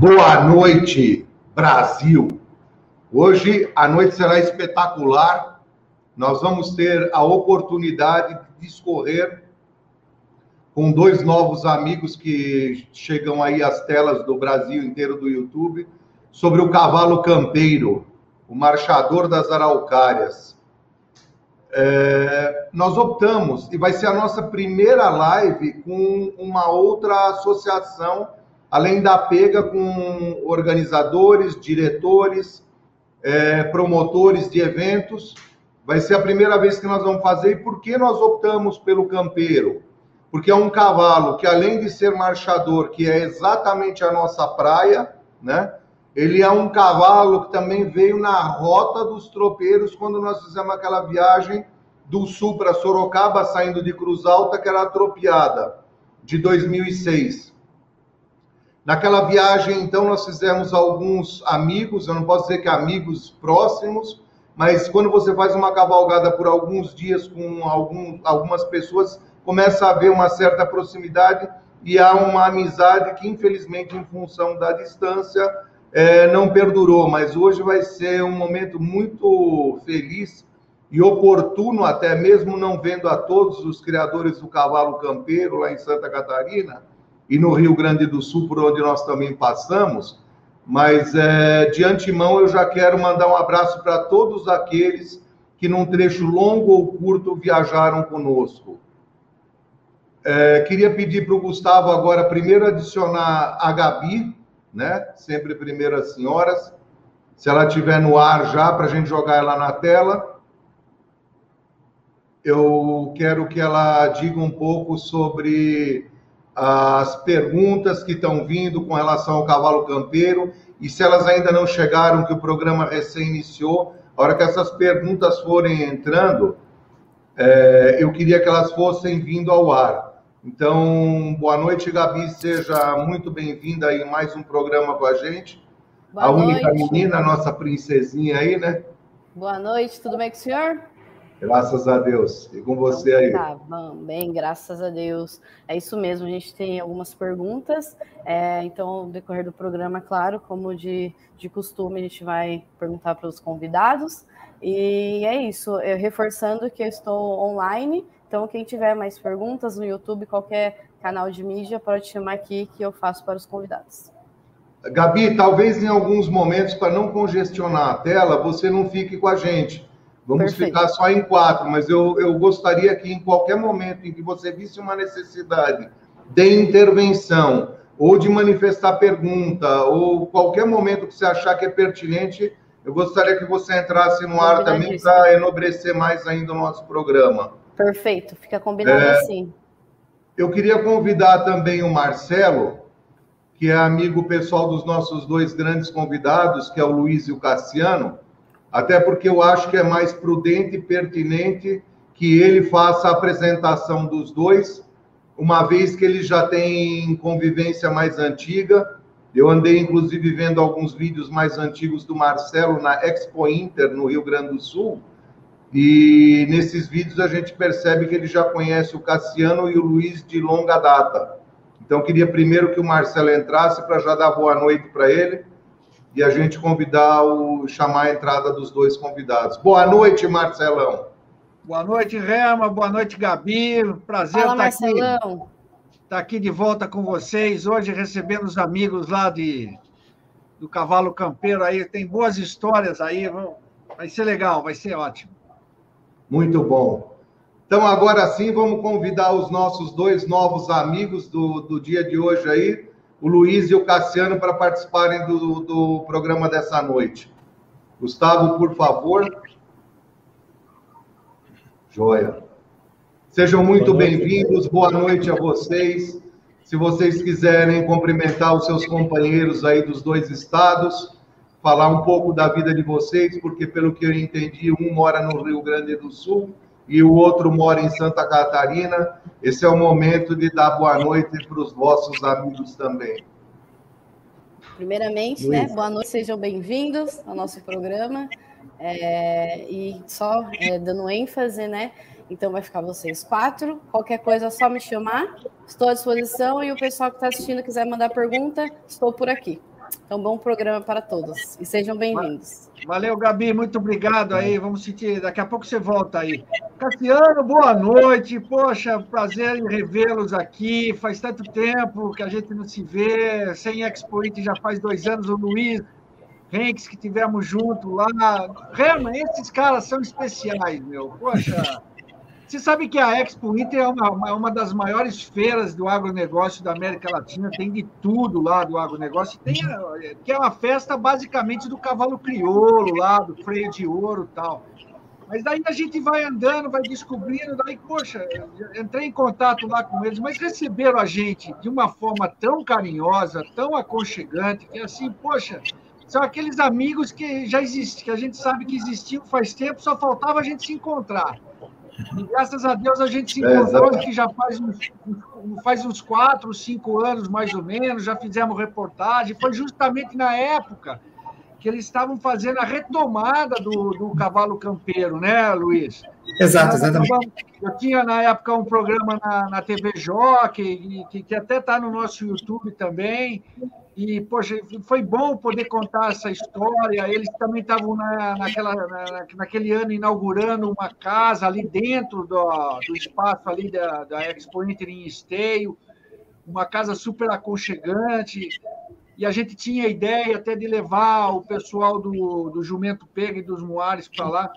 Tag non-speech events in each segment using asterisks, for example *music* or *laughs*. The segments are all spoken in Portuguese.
Boa noite, Brasil. Hoje a noite será espetacular. Nós vamos ter a oportunidade de discorrer com dois novos amigos que chegam aí às telas do Brasil inteiro do YouTube sobre o cavalo campeiro, o marchador das araucárias. É, nós optamos, e vai ser a nossa primeira live com uma outra associação além da pega com organizadores, diretores, é, promotores de eventos. Vai ser a primeira vez que nós vamos fazer. E por que nós optamos pelo campeiro? Porque é um cavalo que, além de ser marchador, que é exatamente a nossa praia, né? Ele é um cavalo que também veio na rota dos tropeiros quando nós fizemos aquela viagem do sul para Sorocaba, saindo de Cruz Alta, que era a tropiada, de 2006. Naquela viagem, então, nós fizemos alguns amigos, eu não posso dizer que amigos próximos, mas quando você faz uma cavalgada por alguns dias com algum, algumas pessoas, começa a haver uma certa proximidade e há uma amizade que, infelizmente, em função da distância, é, não perdurou. Mas hoje vai ser um momento muito feliz e oportuno, até mesmo não vendo a todos os criadores do cavalo campeiro lá em Santa Catarina e no Rio Grande do Sul, por onde nós também passamos. Mas é, de antemão eu já quero mandar um abraço para todos aqueles que num trecho longo ou curto viajaram conosco. É, queria pedir para o Gustavo agora primeiro adicionar a Gabi, né? Sempre primeiras senhoras. Se ela estiver no ar já, para a gente jogar ela na tela. Eu quero que ela diga um pouco sobre as perguntas que estão vindo com relação ao cavalo campeiro e se elas ainda não chegaram, que o programa recém iniciou, a hora que essas perguntas forem entrando, é, eu queria que elas fossem vindo ao ar. Então, boa noite, Gabi, seja muito bem-vinda em mais um programa com a gente. Boa a noite. única menina, a nossa princesinha aí, né? Boa noite, tudo bem com o senhor? Graças a Deus. E com você aí? Tá bom, bem, graças a Deus. É isso mesmo, a gente tem algumas perguntas. É, então, no decorrer do programa, claro, como de, de costume, a gente vai perguntar para os convidados. E é isso, eu, reforçando que eu estou online. Então, quem tiver mais perguntas no YouTube, qualquer canal de mídia, pode chamar aqui que eu faço para os convidados. Gabi, talvez em alguns momentos, para não congestionar a tela, você não fique com a gente Vamos Perfeito. ficar só em quatro, mas eu, eu gostaria que em qualquer momento em que você visse uma necessidade de intervenção, ou de manifestar pergunta, ou qualquer momento que você achar que é pertinente, eu gostaria que você entrasse no ar também para enobrecer mais ainda o nosso programa. Perfeito, fica combinado é, assim. Eu queria convidar também o Marcelo, que é amigo pessoal dos nossos dois grandes convidados, que é o Luiz e o Cassiano, até porque eu acho que é mais prudente e pertinente que ele faça a apresentação dos dois, uma vez que ele já tem convivência mais antiga. Eu andei, inclusive, vendo alguns vídeos mais antigos do Marcelo na Expo Inter, no Rio Grande do Sul, e nesses vídeos a gente percebe que ele já conhece o Cassiano e o Luiz de longa data. Então, queria primeiro que o Marcelo entrasse para já dar boa noite para ele e a gente convidar o chamar a entrada dos dois convidados. Boa noite, Marcelão. Boa noite, Rema. Boa noite, Gabi. Prazer Fala, estar aqui. Estar tá aqui de volta com vocês hoje recebendo os amigos lá de do Cavalo Campeiro aí. Tem boas histórias aí. Vai ser legal, vai ser ótimo. Muito bom. Então, agora sim, vamos convidar os nossos dois novos amigos do, do dia de hoje aí o Luiz e o Cassiano para participarem do, do programa dessa noite. Gustavo, por favor. Joia. Sejam muito bem-vindos, boa noite a vocês. Se vocês quiserem cumprimentar os seus companheiros aí dos dois estados, falar um pouco da vida de vocês, porque pelo que eu entendi, um mora no Rio Grande do Sul e o outro mora em Santa Catarina. Esse é o momento de dar boa noite para os vossos amigos também. Primeiramente, né, boa noite, sejam bem-vindos ao nosso programa. É, e só é, dando ênfase, né? Então vai ficar vocês quatro. Qualquer coisa é só me chamar. Estou à disposição e o pessoal que está assistindo quiser mandar pergunta, estou por aqui. Então, bom programa para todos e sejam bem-vindos. Valeu, Gabi, muito obrigado aí. Vamos sentir, daqui a pouco você volta aí. Cassiano, boa noite. Poxa, prazer em revê-los aqui. Faz tanto tempo que a gente não se vê. Sem Expoint já faz dois anos. O Luiz Henks que tivemos junto lá. Realmente, esses caras são especiais, meu. Poxa, você sabe que a Expo Inter é uma, uma das maiores feiras do agronegócio da América Latina, tem de tudo lá do agronegócio, tem, que é uma festa basicamente do cavalo crioulo lá, do freio de ouro e tal. Mas daí a gente vai andando, vai descobrindo, daí, poxa, entrei em contato lá com eles, mas receberam a gente de uma forma tão carinhosa, tão aconchegante, que assim, poxa, são aqueles amigos que já existem, que a gente sabe que existiam faz tempo, só faltava a gente se encontrar. E graças a Deus a gente se encontrou, é, que já faz uns, faz uns quatro, cinco anos mais ou menos, já fizemos reportagem. Foi justamente na época que eles estavam fazendo a retomada do, do cavalo campeiro, né, Luiz? Exato, exatamente. Eu tinha na época um programa na, na TV Jockey, que, que até está no nosso YouTube também, e, poxa, foi bom poder contar essa história. Eles também estavam na, naquela, na, naquele ano inaugurando uma casa ali dentro do, do espaço ali da, da Expo Inter em Esteio, uma casa super aconchegante. E a gente tinha a ideia até de levar o pessoal do, do Jumento Pega e dos Moares para lá.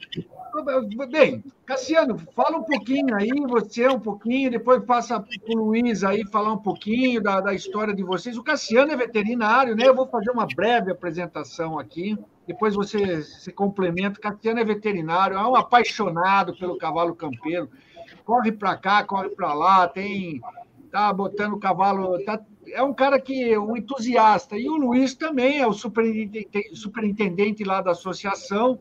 Bem, Cassiano, fala um pouquinho aí, você um pouquinho, depois passa para o Luiz aí falar um pouquinho da, da história de vocês. O Cassiano é veterinário, né? Eu vou fazer uma breve apresentação aqui, depois você se complementa. O Cassiano é veterinário, é um apaixonado pelo cavalo campeiro. Corre para cá, corre para lá, tem tá botando o cavalo, tá, é um cara que é um entusiasta. E o Luiz também é o superintendente, superintendente lá da associação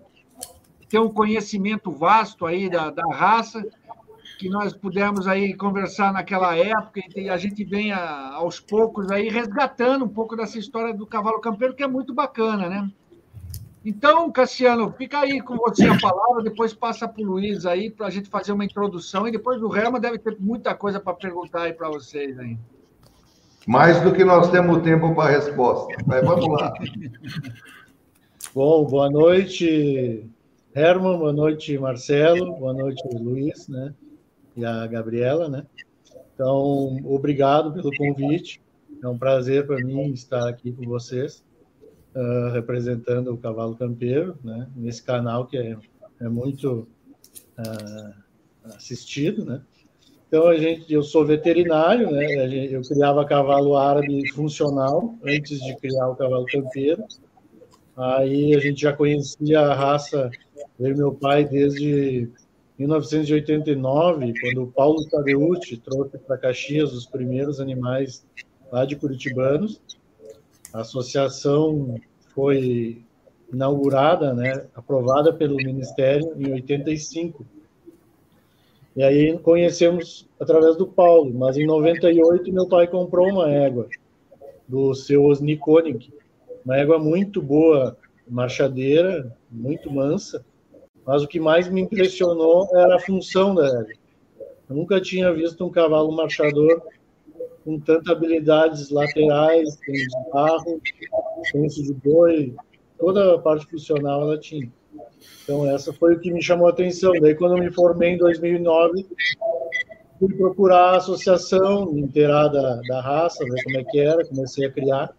tem um conhecimento vasto aí da, da raça, que nós pudemos aí conversar naquela época, e a gente vem a, aos poucos aí resgatando um pouco dessa história do cavalo campeiro, que é muito bacana, né? Então, Cassiano, fica aí com você a palavra, depois passa para o Luiz aí para a gente fazer uma introdução, e depois o Rema deve ter muita coisa para perguntar aí para vocês aí. Mais do que nós temos tempo para a resposta. Mas vamos lá. *laughs* Bom, boa noite, Herman, boa noite, Marcelo, boa noite, Luiz, né? E a Gabriela, né? Então, obrigado pelo convite. É um prazer para mim estar aqui com vocês, uh, representando o Cavalo Campeiro, né? Nesse canal que é, é muito uh, assistido, né? Então, a gente, eu sou veterinário, né? Eu criava cavalo árabe funcional antes de criar o cavalo campeiro. Aí a gente já conhecia a raça eu e meu pai desde 1989, quando o Paulo Tadeucci trouxe para Caxias os primeiros animais lá de Curitibanos. A associação foi inaugurada, né, aprovada pelo Ministério em 85. E aí conhecemos através do Paulo, mas em 98 meu pai comprou uma égua do seu Osni Koenig, uma égua muito boa, marchadeira, muito mansa, mas o que mais me impressionou era a função da égua. Eu nunca tinha visto um cavalo marchador com tanta habilidades laterais, senso de barro, senso de boi, toda a parte funcional ela tinha. Então, essa foi o que me chamou a atenção. Daí, quando eu me formei em 2009, fui procurar a associação, me da, da raça, ver como é que era, comecei a criar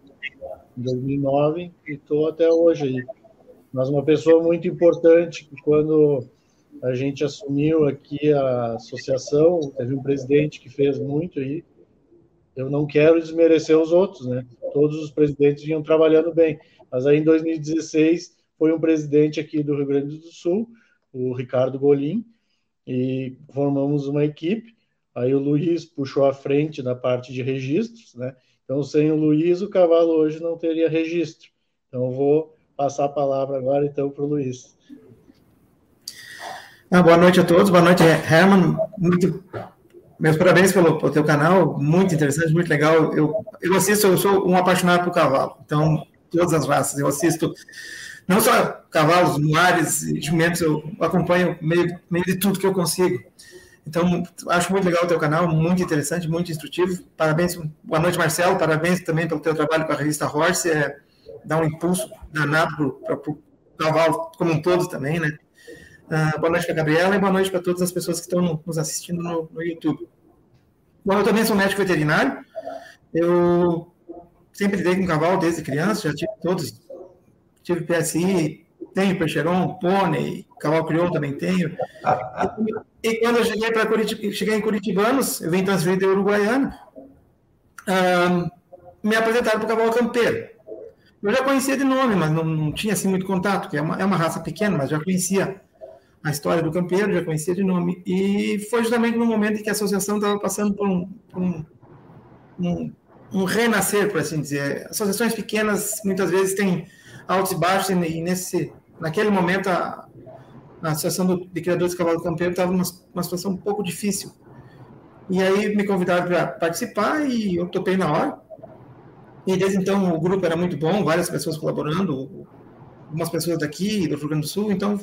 em 2009 e estou até hoje aí mas uma pessoa muito importante que quando a gente assumiu aqui a associação, teve um presidente que fez muito aí. Eu não quero desmerecer os outros, né? Todos os presidentes vinham trabalhando bem, mas aí em 2016 foi um presidente aqui do Rio Grande do Sul, o Ricardo Golim, e formamos uma equipe. Aí o Luiz puxou a frente na parte de registros, né? Então, sem o Luiz, o cavalo hoje não teria registro. Então, vou passar a palavra agora, então, para o Luiz. Ah, boa noite a todos, boa noite, Herman. Muito, meus parabéns pelo, pelo teu canal, muito interessante, muito legal. Eu, eu assisto, eu sou um apaixonado por cavalo, então, todas as raças. Eu assisto não só cavalos, muares, jumentos, eu acompanho meio, meio de tudo que eu consigo. Então, acho muito legal o teu canal, muito interessante, muito instrutivo. Parabéns, boa noite, Marcelo, parabéns também pelo teu trabalho com a revista Horse. É, dá um impulso danado para o cavalo como um todo também, né? Uh, boa noite para a Gabriela e boa noite para todas as pessoas que estão nos assistindo no, no YouTube. Bom, eu também sou médico veterinário. Eu sempre lidei com cavalo desde criança, já tive todos. Tive PSI, tenho Percheron, pônei, cavalo crioulo também tenho. E, e quando eu cheguei para Curitiba, cheguei em Curitibanos, eu vim transferido de Uruguaiana, me apresentaram para o cavalo campeiro. Eu já conhecia de nome, mas não, não tinha assim muito contato, que é uma, é uma raça pequena, mas já conhecia a história do campeiro, já conhecia de nome. E foi justamente no momento em que a associação estava passando por um, por um, um, um, renascer, por assim dizer. Associações pequenas muitas vezes têm altos e baixos, e nesse, naquele momento a, a Associação do, de Criadores de Cavalo Campeiro estava numa, numa situação um pouco difícil. E aí me convidaram para participar e eu topei na hora. E desde então o grupo era muito bom, várias pessoas colaborando, algumas pessoas daqui, do Rio Grande do Sul, então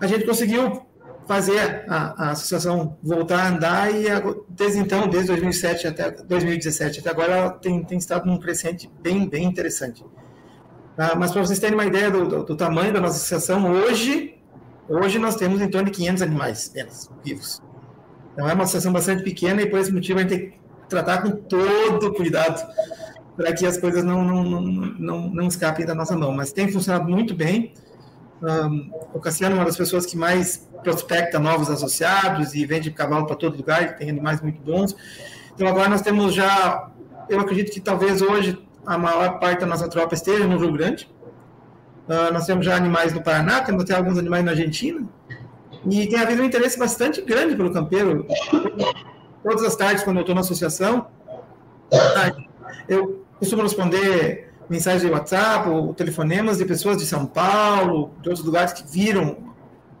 a gente conseguiu fazer a, a, associação voltar a andar e desde então, desde 2007 até 2017 até agora, ela tem, tem estado num crescente bem, bem interessante. Ah, mas para vocês terem uma ideia do, do, do, tamanho da nossa associação, hoje, hoje nós temos em torno de 500 animais apenas, vivos. Então é uma associação bastante pequena e por esse motivo a gente tem que tratar com todo cuidado para que as coisas não, não, não, não, não escapem da nossa mão. Mas tem funcionado muito bem. Um, o Cassiano é uma das pessoas que mais prospecta novos associados e vende cavalo para todo lugar, tem animais muito bons. Então, agora nós temos já, eu acredito que talvez hoje a maior parte da nossa tropa esteja no Rio Grande. Uh, nós temos já animais no Paraná, temos até alguns animais na Argentina. E tem havido um interesse bastante grande pelo campeiro. Todas as tardes, quando eu estou na associação, eu costumo responder mensagens de WhatsApp ou telefonemas de pessoas de São Paulo, de outros lugares que viram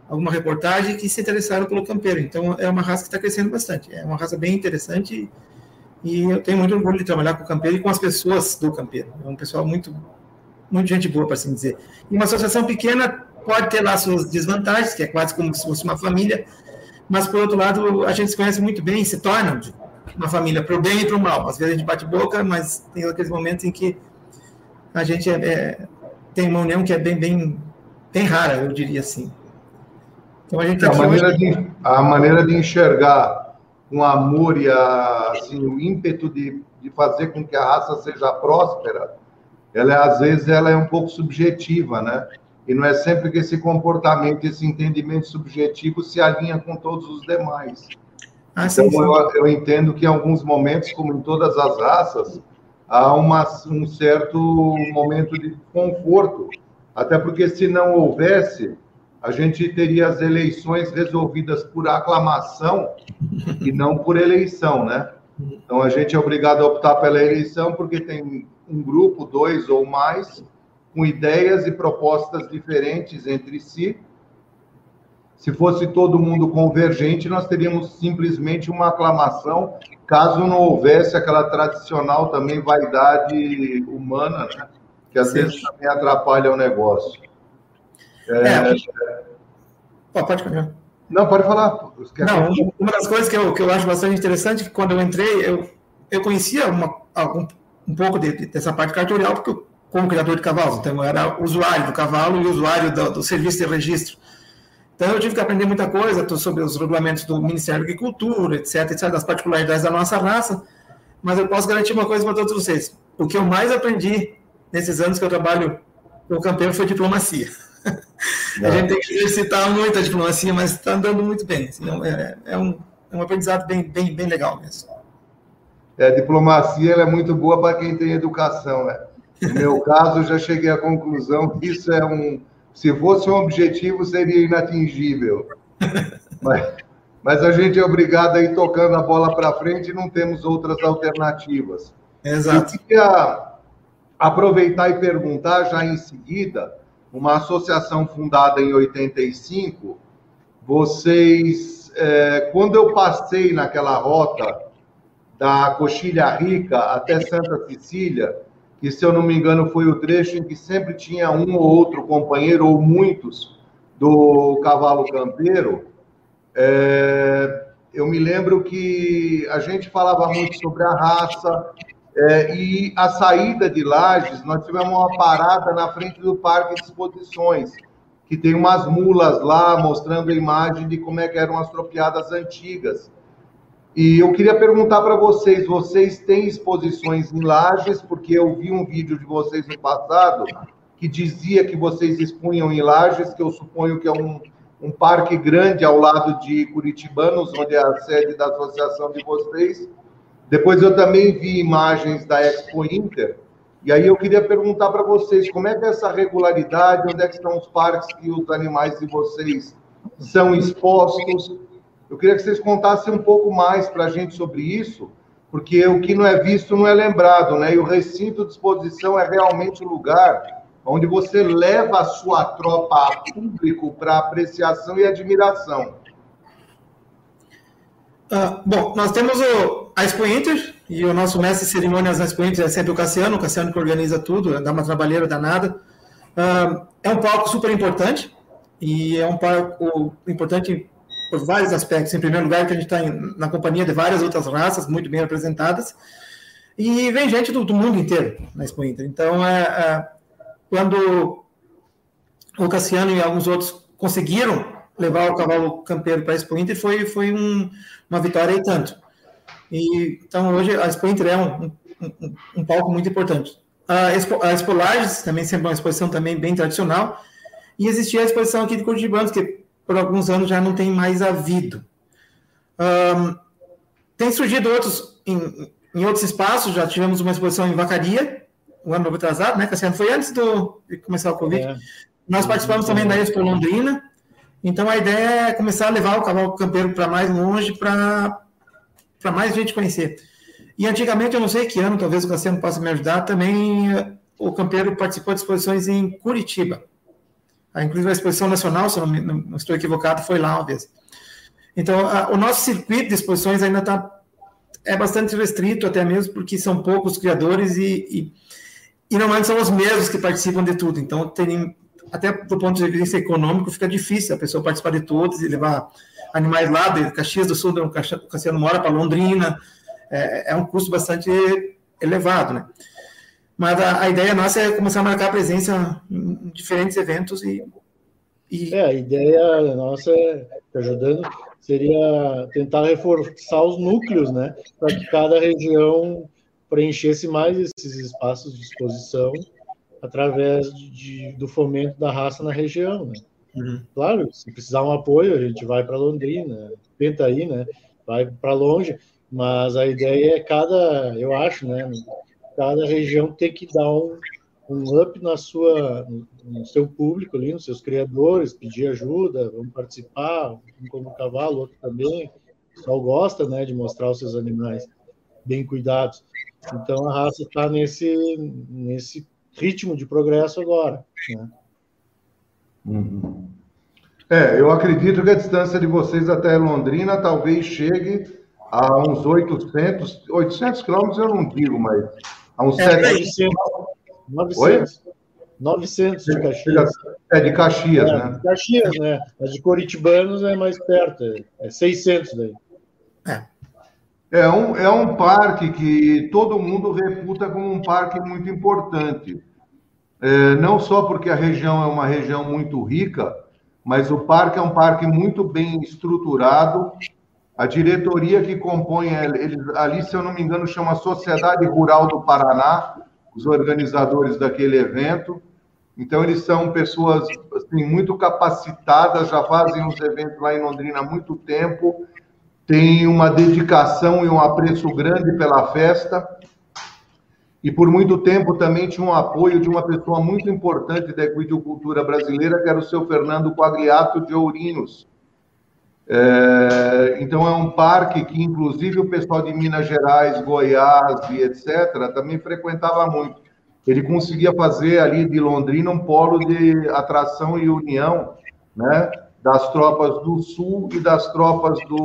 alguma reportagem que se interessaram pelo campeiro. Então, é uma raça que está crescendo bastante. É uma raça bem interessante e eu tenho muito orgulho de trabalhar com o campeiro e com as pessoas do campeiro. É um pessoal muito, muito gente boa, para assim dizer. E uma associação pequena pode ter lá suas desvantagens, que é quase como se fosse uma família, mas, por outro lado, a gente se conhece muito bem e se torna uma família para o bem e para o mal. Às vezes a gente bate boca, mas tem aqueles momentos em que a gente é, é, tem uma união que é bem, bem, bem rara, eu diria assim. Então a gente a maneira, de, a maneira de enxergar com amor e a, assim, o ímpeto de, de fazer com que a raça seja próspera, ela é, às vezes ela é um pouco subjetiva, né? E não é sempre que esse comportamento, esse entendimento subjetivo se alinha com todos os demais. Ah, então, sim, sim. Eu, eu entendo que em alguns momentos, como em todas as raças, há uma, um certo momento de conforto, até porque se não houvesse, a gente teria as eleições resolvidas por aclamação e não por eleição, né? Então a gente é obrigado a optar pela eleição porque tem um grupo, dois ou mais, com ideias e propostas diferentes entre si. Se fosse todo mundo convergente, nós teríamos simplesmente uma aclamação caso não houvesse aquela tradicional também vaidade humana, né? que às Sim. vezes também atrapalha o negócio. É... é... pode continuar. Não, pode falar. Não, uma das coisas que eu, que eu acho bastante interessante é que quando eu entrei, eu, eu conhecia uma, algum, um pouco de, dessa parte cartorial, porque eu, como criador de cavalos, então eu era usuário do cavalo e usuário do, do serviço de registro. Então, eu tive que aprender muita coisa sobre os regulamentos do Ministério da Agricultura, etc, etc, das particularidades da nossa raça, mas eu posso garantir uma coisa para todos vocês. O que eu mais aprendi nesses anos que eu trabalho no campeão foi diplomacia. *laughs* A gente tem que exercitar muito a diplomacia, mas está andando muito bem. Assim, é, é, um, é um aprendizado bem, bem, bem legal mesmo. É, a diplomacia é muito boa para quem tem educação, né? No meu *laughs* caso, já cheguei à conclusão que isso é um, se fosse um objetivo, seria inatingível. *laughs* Mas, mas a gente é obrigado a ir tocando a bola para frente e não temos outras alternativas. Exato. Eu queria aproveitar e perguntar já em seguida, uma associação fundada em 85, vocês, é, quando eu passei naquela rota da Coxilha Rica até Santa Cecília, que, se eu não me engano, foi o trecho em que sempre tinha um ou outro companheiro, ou muitos, do cavalo campeiro. É, eu me lembro que a gente falava muito sobre a raça, É, e a saída de Lages, nós tivemos uma parada na frente do Parque de Exposições, que tem umas mulas lá mostrando a imagem de como é que eram as tropiadas antigas. E eu queria perguntar para vocês, vocês têm exposições em Lages? Porque eu vi um vídeo de vocês no passado que dizia que vocês expunham em Lages, que eu suponho que é um, um parque grande ao lado de Curitibanos, onde é a sede da associação de vocês. Depois eu também vi imagens da Expo Inter, e aí eu queria perguntar para vocês, como é que é essa regularidade, onde é que estão os parques que os animais de vocês são expostos? Eu queria que vocês contassem um pouco mais para a gente sobre isso, porque o que não é visto não é lembrado, né? E o recinto de exposição é realmente o lugar onde você leva a sua tropa a público para apreciação e admiração. Ah, bom, nós temos o, a Expo Inter, e o nosso mestre de cerimônias na Expo Inter é sempre o Cassiano, o Cassiano que organiza tudo, dá uma trabalheira danada. Uh, é um palco super importante, e é um palco importante por vários aspectos. Em primeiro lugar, que a gente está na companhia de várias outras raças muito bem representadas, e vem gente do, do mundo inteiro na Expo Inter. Então, é, é, quando o Cassiano e alguns outros conseguiram levar o cavalo campeiro para a Expo Inter foi, foi um, uma vitória e tanto. E, então, hoje, a Expo Inter é um, um, um palco muito importante. A Expo, a Expo Lages, também sempre uma exposição também bem tradicional, e existia a exposição aqui de Curitibanos, que por alguns anos já não tem mais havido. Um, tem surgido outros em, em, outros espaços, já tivemos uma exposição em Vacaria, o um ano atrasado, né, Cassiano? Foi antes do, de começar o Covid. É. Nós participamos também da Expo Londrina, então a ideia é começar a levar o cavalo campeiro para mais longe, para mais gente conhecer. E antigamente, eu não sei que ano, talvez o Cassiano possa me ajudar, também eh, o campeiro participou de exposições em Curitiba. Ah, inclusive a exposição nacional, se não, não, estou equivocado, foi lá uma vez. Então, a, o nosso circuito de exposições ainda está é bastante restrito, até mesmo porque são poucos criadores e, e, e normalmente são os mesmos que participam de tudo. Então, tem até do ponto de vista econômico, fica difícil a pessoa participar de todos e levar animais lá de Caxias do Sul, o Cassiano mora para Londrina, é, é, um custo bastante elevado, né? Mas a, a, ideia nossa é começar a marcar presença em diferentes eventos e, e... É, a ideia nossa, é, tá ajudando, seria tentar reforçar os núcleos, né? Para que cada região preenchesse mais esses espaços de exposição através de, do fomento da raça na região. Né? Uhum. Claro, se precisar um apoio, a gente vai para Londrina, tenta ir, né? vai para longe, mas a ideia é cada, eu acho, né? cada região tem que dar um, um up na sua, no seu público ali, nos seus criadores, pedir ajuda, vamos participar, um como cavalo, outro também. O pessoal gosta né, de mostrar os seus animais bem cuidados. Então a raça está nesse, nesse ritmo de progresso agora. Né? Uhum. É, eu acredito que a distância de vocês até Londrina talvez chegue a uns 800, 800 quilômetros eu não digo, mas a uns é, 700. 900. Oi? 900 de Caxias. É, de Caxias, é, né? De Caxias, né? Mas de Coritibanos é mais perto, é 600 daí. É. É um, é um parque que todo mundo reputa como um parque muito importante. É, não só porque a região é uma região muito rica, mas o parque é um parque muito bem estruturado. A diretoria que compõe ele, ali, se eu não me engano, chama Sociedade Rural do Paraná, os organizadores daquele evento. Então, eles são pessoas assim, muito capacitadas, já fazem os eventos lá em Londrina há muito tempo, têm uma dedicação e um apreço grande pela festa e por muito tempo também tinha um apoio de uma pessoa muito importante da equidicultura brasileira, que era o seu Fernando Quagliato de Ourinhos. É, então é um parque que, inclusive, o pessoal de Minas Gerais, Goiás e etc., também frequentava muito. Ele conseguia fazer ali de Londrina um polo de atração e união, né? Das tropas do Sul e das tropas do,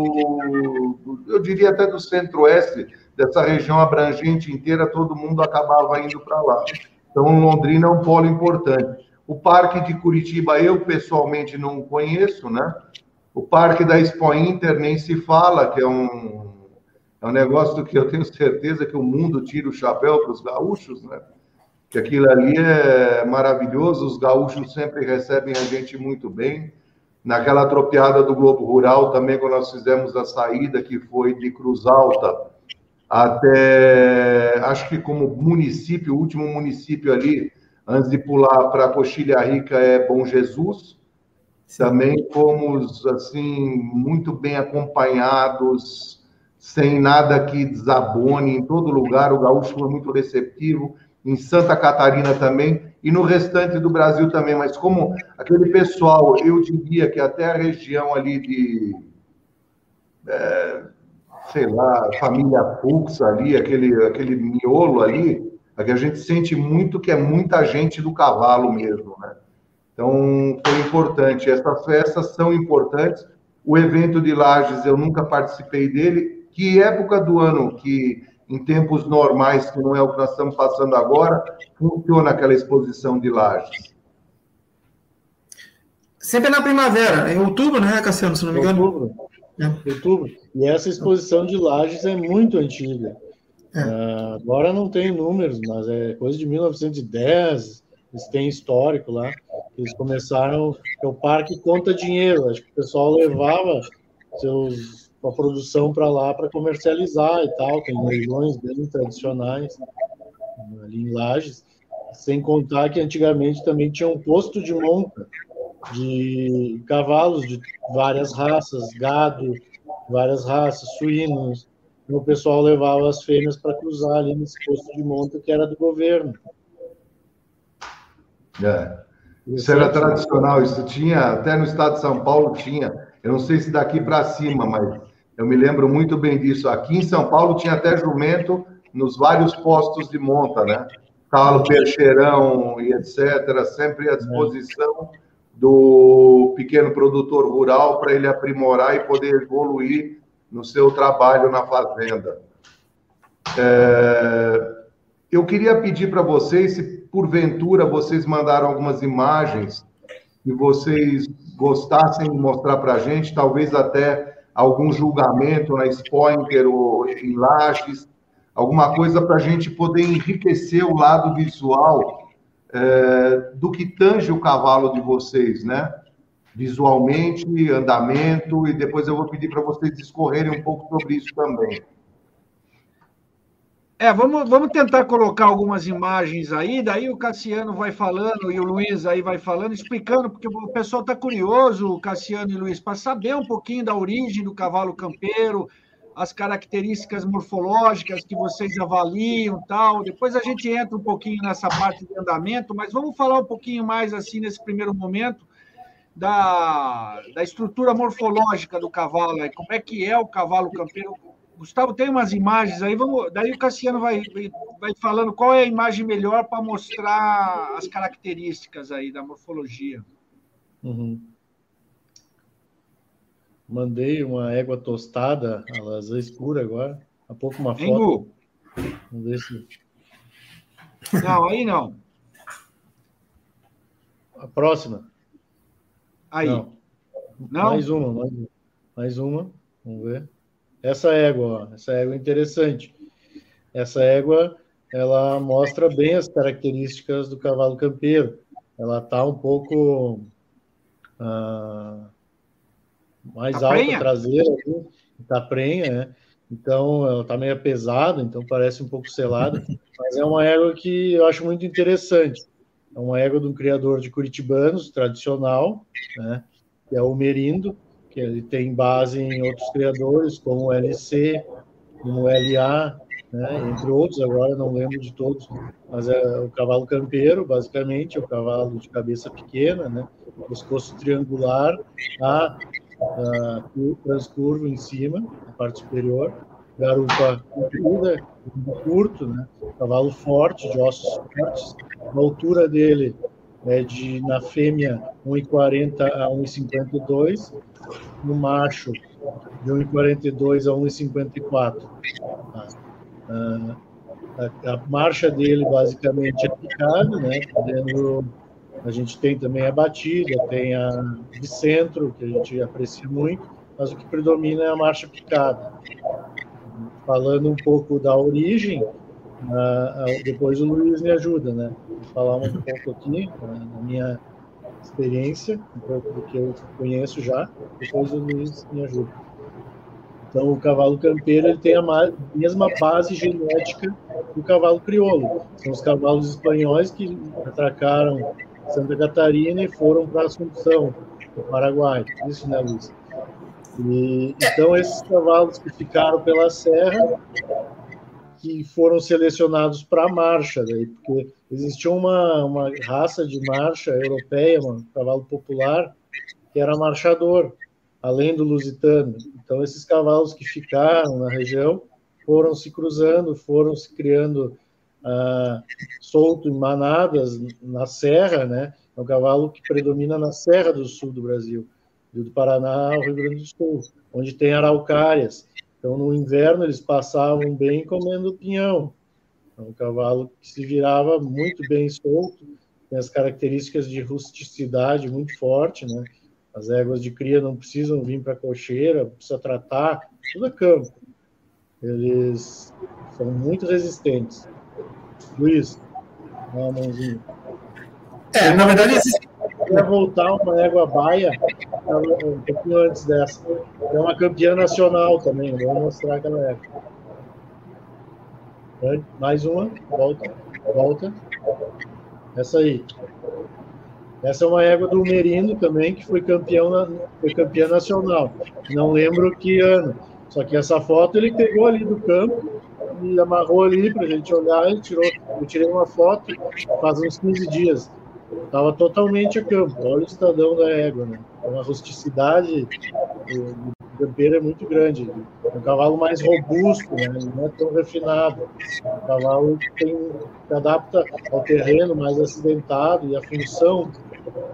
do eu diria até do Centro-Oeste, dessa região abrangente inteira, todo mundo acabava indo para lá. Então, Londrina é um polo importante. O Parque de Curitiba, eu pessoalmente não conheço, né? O Parque da Expo Inter nem se fala, que é um, É um negócio que eu tenho certeza que o mundo tira o chapéu para os gaúchos, né? Que aquilo ali é maravilhoso, os gaúchos sempre recebem a gente muito bem. Naquela tropeada do Globo Rural também, quando nós fizemos a saída, que foi de Cruz Alta até, acho que como município, o último município ali, antes de pular para Coxilha Rica, é Bom Jesus. Também fomos, assim, muito bem acompanhados, sem nada que desabone, em todo lugar, o gaúcho foi muito receptivo, em Santa Catarina também, e no restante do Brasil também, mas como aquele pessoal, eu diria que até a região ali de, é, sei lá, família Fux ali, aquele, aquele miolo ali, é que a gente sente muito que é muita gente do cavalo mesmo, né? Então, foi importante. Essas festas são importantes. O evento de Lages, eu nunca participei dele. Que época do ano que em tempos normais, que não é o que nós estamos passando agora, funciona aquela exposição de lajes? Sempre na primavera, em outubro, né, Cassiano, se não me engano? Outubro. É. Outubro. E essa exposição de lajes é muito antiga. É. Uh, agora não tem números, mas é coisa de 1910, eles têm histórico lá. Eles começaram, é o parque conta dinheiro, acho que o pessoal levava seus a produção para lá para comercializar e tal. Tem regiões bem tradicionais ali em Lages, sem contar que antigamente também tinha um posto de monta de cavalos de várias raças, gado, várias raças, suínos. E o pessoal levava as fêmeas para cruzar ali nesse posto de monta que era do governo. É. Isso era tradicional, isso tinha, até no estado de São Paulo tinha. Eu não sei se daqui para cima, mas eu me lembro muito bem disso. Aqui em São Paulo tinha até jumento nos vários postos de monta, né? Calo, percheirão e etc., sempre à disposição do pequeno produtor rural para ele aprimorar e poder evoluir no seu trabalho na fazenda. É... Eu queria pedir para vocês, se porventura vocês mandaram algumas imagens que vocês gostassem de mostrar para a gente, talvez até algum julgamento na Spointer ou em Lages, alguma coisa para a gente poder enriquecer o lado visual é, do que tange o cavalo de vocês, né? Visualmente, andamento, e depois eu vou pedir para vocês discorrerem um pouco sobre isso também. É, vamos, vamos tentar colocar algumas imagens aí, daí o Cassiano vai falando e o Luiz aí vai falando, explicando, porque o pessoal está curioso, Cassiano e Luiz, para saber um pouquinho da origem do cavalo campeiro, as características morfológicas que vocês avaliam tal. Depois a gente entra um pouquinho nessa parte de andamento, mas vamos falar um pouquinho mais assim nesse primeiro momento da, da estrutura morfológica do cavalo, como é que é o cavalo campeiro, Gustavo, tem umas imagens aí, vamos, daí o Cassiano vai, vai falando qual é a imagem melhor para mostrar as características aí da morfologia. Uhum. Mandei uma égua tostada, elas escura agora. Há pouco uma foto. Engu. Vamos ver se. Não, aí não. A próxima. Aí. Não. não? Mais uma, mais uma. Mais uma. Vamos ver. Essa égua, essa égua é interessante. Essa égua, ela mostra bem as características do cavalo campeiro. Ela está um pouco ah, mais tá alta traseira, está prenha, né? Então, ela está meio pesada, então parece um pouco selada, *laughs* mas é uma égua que eu acho muito interessante. É uma égua de um criador de curitibanos, tradicional, né? que é o Merindo, que ele tem base em outros criadores, como o LC, como o LA, né, entre outros, agora não lembro de todos, mas é o cavalo campeiro, basicamente, é o cavalo de cabeça pequena, né, pescoço triangular, a, a transcurvo em cima, na parte superior, garupa comprida, curto, né, cavalo forte, de ossos fortes, a altura dele é de, na fêmea, 1,40 a 1,52, no macho, de 1,42 a 1,54. Tá? Ah, a, a, marcha dele, basicamente, é picada, né? Podendo, a gente tem também a batida, tem a de centro, que a gente aprecia muito, mas o que predomina é a marcha picada. falando um pouco da origem, depois o Luiz me ajuda, né? Vou falar um pouco aqui, na minha experiência, um pouco do que eu conheço já, depois o Luiz me ajuda. Então, o cavalo campeiro ele tem a mesma base genética do cavalo crioulo. São os cavalos espanhóis que atracaram Santa Catarina e foram para Assunção, no Paraguai. Isso, né, Luiz? E, então, esses cavalos que ficaram pela serra, que foram selecionados para a marcha, daí, porque existia uma, uma raça de marcha europeia, um cavalo popular, que era marchador, além do lusitano. Então, esses cavalos que ficaram na região foram se cruzando, foram se criando ah, solto em manadas na serra, né? É um cavalo que predomina na serra do sul do Brasil, do Paraná ao Rio Grande do Sul, onde tem araucárias. Então, no inverno, eles passavam bem comendo pinhão. É um cavalo que se virava muito bem solto, tem as características de rusticidade muito forte, né? As éguas de cria não precisam vir para a cocheira, precisa tratar, tudo é campo. Eles são muito resistentes. Luiz, uma mãozinha. É, na verdade, existe... Ia voltar uma égua baia um pouquinho antes dessa. É uma campeã nacional também, vou mostrar aquela época. Mais uma, volta, volta. Essa aí. Essa é uma égua do Merino também, que foi, campeão na, foi campeã nacional. Não lembro que ano. Só que essa foto ele pegou ali do campo e amarrou ali para a gente olhar. E tirou, eu tirei uma foto faz uns 15 dias. Estava totalmente a campo. Olha o estadão da égua, né? É uma rusticidade do campeiro é muito grande. É um cavalo mais robusto, né? não é tão refinado. Um cavalo que tem, se adapta ao terreno mais acidentado e à função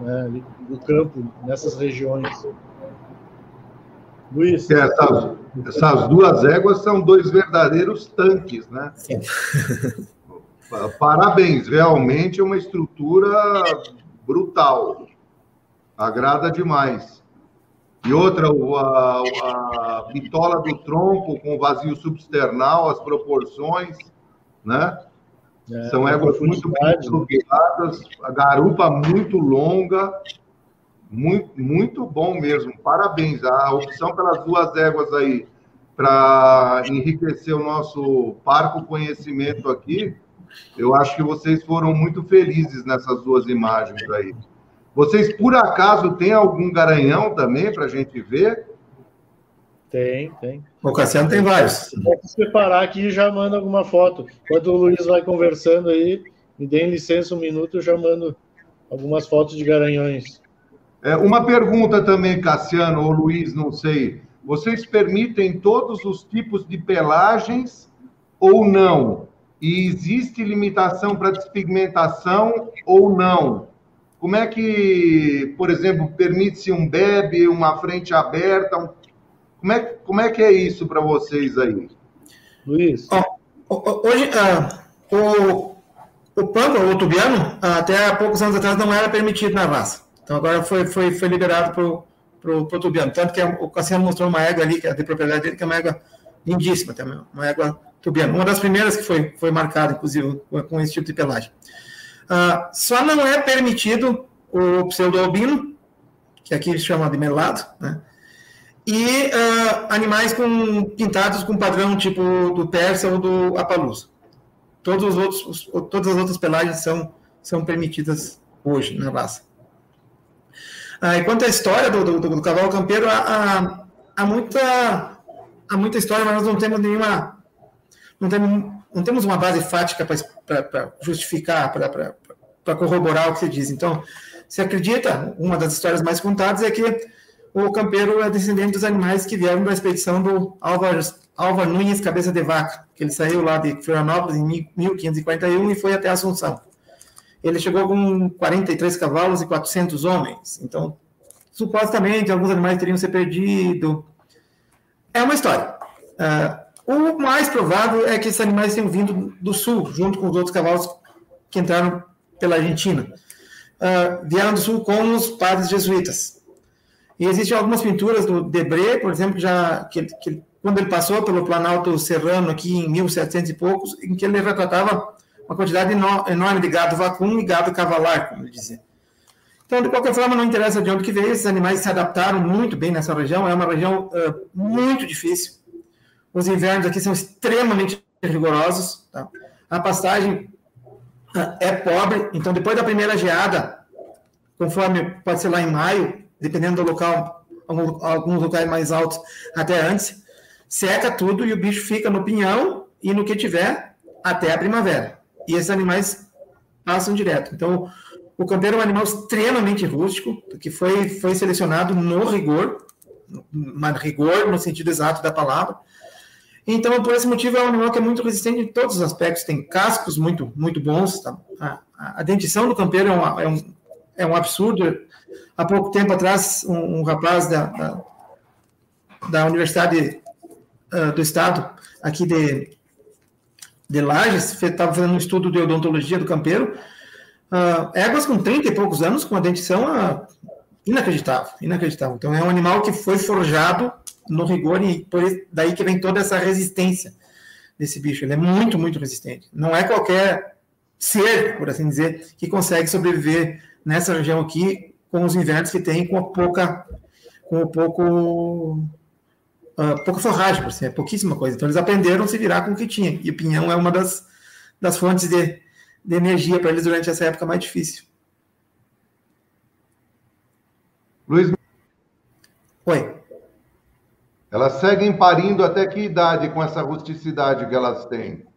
né, do campo nessas regiões. Luiz. É, essas, essas, duas éguas são dois verdadeiros tanques, né? Sim. *laughs* Parabéns, realmente é uma estrutura brutal. Agrada demais. E outra, a, a bitola do tronco com vazio substernal, as proporções, né? É, São éguas muito bem estruturadas, a garupa muito longa, muito, muito bom mesmo. Parabéns. A opção pelas duas éguas aí para enriquecer o nosso parco conhecimento aqui, eu acho que vocês foram muito felizes nessas duas imagens aí. Vocês, por acaso, têm algum garanhão também para a gente ver? Tem, tem. O Cassiano tem vários. Pode separar aqui e já manda alguma foto. Enquanto o Luiz vai conversando aí, me deem licença um minuto, eu já mando algumas fotos de garanhões. É, uma pergunta também, Cassiano ou Luiz, não sei. Vocês permitem todos os tipos de pelagens ou não? E existe limitação para despigmentação ou não? Como é que, por exemplo, permite-se um bebe, uma frente aberta? Um... Como, é, como é que é isso para vocês aí? Luiz? Oh, hoje, ah, o, o pampa, o tubiano, até há poucos anos atrás não era permitido na raça. Então agora foi, foi, foi liberado para o tubiano. Tanto que o Cassiano mostrou uma égua ali, que é de propriedade dele, que é uma égua lindíssima também, uma égua tubiana. Uma das primeiras que foi, foi marcada, inclusive, com esse tipo de pelagem. Uh, só não é permitido o pseudo-albino, que aqui se chama de melado, né? e uh, animais com, pintados com padrão tipo do persa ou do apalusa. Todos os outros, todas as outras pelagens são, são permitidas hoje na raça. Uh, e quanto à história do, do, do cavalo campeiro, há, há, há, muita, há muita história, mas nós não temos nenhuma. Não temos, não temos uma base fática para justificar, para corroborar o que se diz. Então, se acredita, uma das histórias mais contadas é que o campeiro é descendente dos animais que vieram da expedição do Álvaro, Álvaro Nunes Cabeça de Vaca, que ele saiu lá de Florianópolis em 1541 e foi até Assunção. Ele chegou com 43 cavalos e 400 homens. Então, supostamente, alguns animais teriam se perdido. É uma história. Uh, o mais provável é que esses animais tenham vindo do sul, junto com os outros cavalos que entraram pela Argentina. Uh, vieram do sul com os padres jesuítas. E existem algumas pinturas do Debré, por exemplo, já, que, que quando ele passou pelo Planalto Serrano, aqui em 1700 e poucos, em que ele retratava uma quantidade enorme de gado vacum e gado cavalar, como ele dizia. Então, de qualquer forma, não interessa de onde que veio, esses animais se adaptaram muito bem nessa região, é uma região uh, muito difícil. Os invernos aqui são extremamente rigorosos. Tá? A pastagem uh, é pobre, então depois da primeira geada, conforme pode ser lá em maio, dependendo do local, alguns locais mais altos até antes, seca tudo e o bicho fica no pinhão e no que tiver até a primavera. E esses animais passam direto. Então, o campeiro é um animal extremamente rústico, que foi, foi selecionado no rigor, no rigor no sentido exato da palavra. Então, por esse motivo, é um animal que é muito resistente em todos os aspectos. Tem cascos muito, muito bons. Tá? A, a, dentição do campeiro é, uma, é, um, é um absurdo. Há pouco tempo atrás, um, um rapaz da, da, da Universidade uh, do Estado, aqui de, de Lages, estava fazendo um estudo de odontologia do campeiro, Uh, éguas com 30 e poucos anos, com a dentição uh, inacreditável, inacreditável. Então, é um animal que foi forjado no rigor e por daí que vem toda essa resistência desse bicho. Ele é muito, muito resistente. Não é qualquer ser, por assim dizer, que consegue sobreviver nessa região aqui com os invernos que tem, com a pouca, com o pouco, uh, pouca forragem, por assim, é pouquíssima coisa. Então, eles aprenderam a se virar com o que tinha. E o pinhão é uma das, das fontes de de energia para eles durante essa época mais difícil. Luiz. Oi. Elas seguem parindo até que idade com essa rusticidade que elas têm?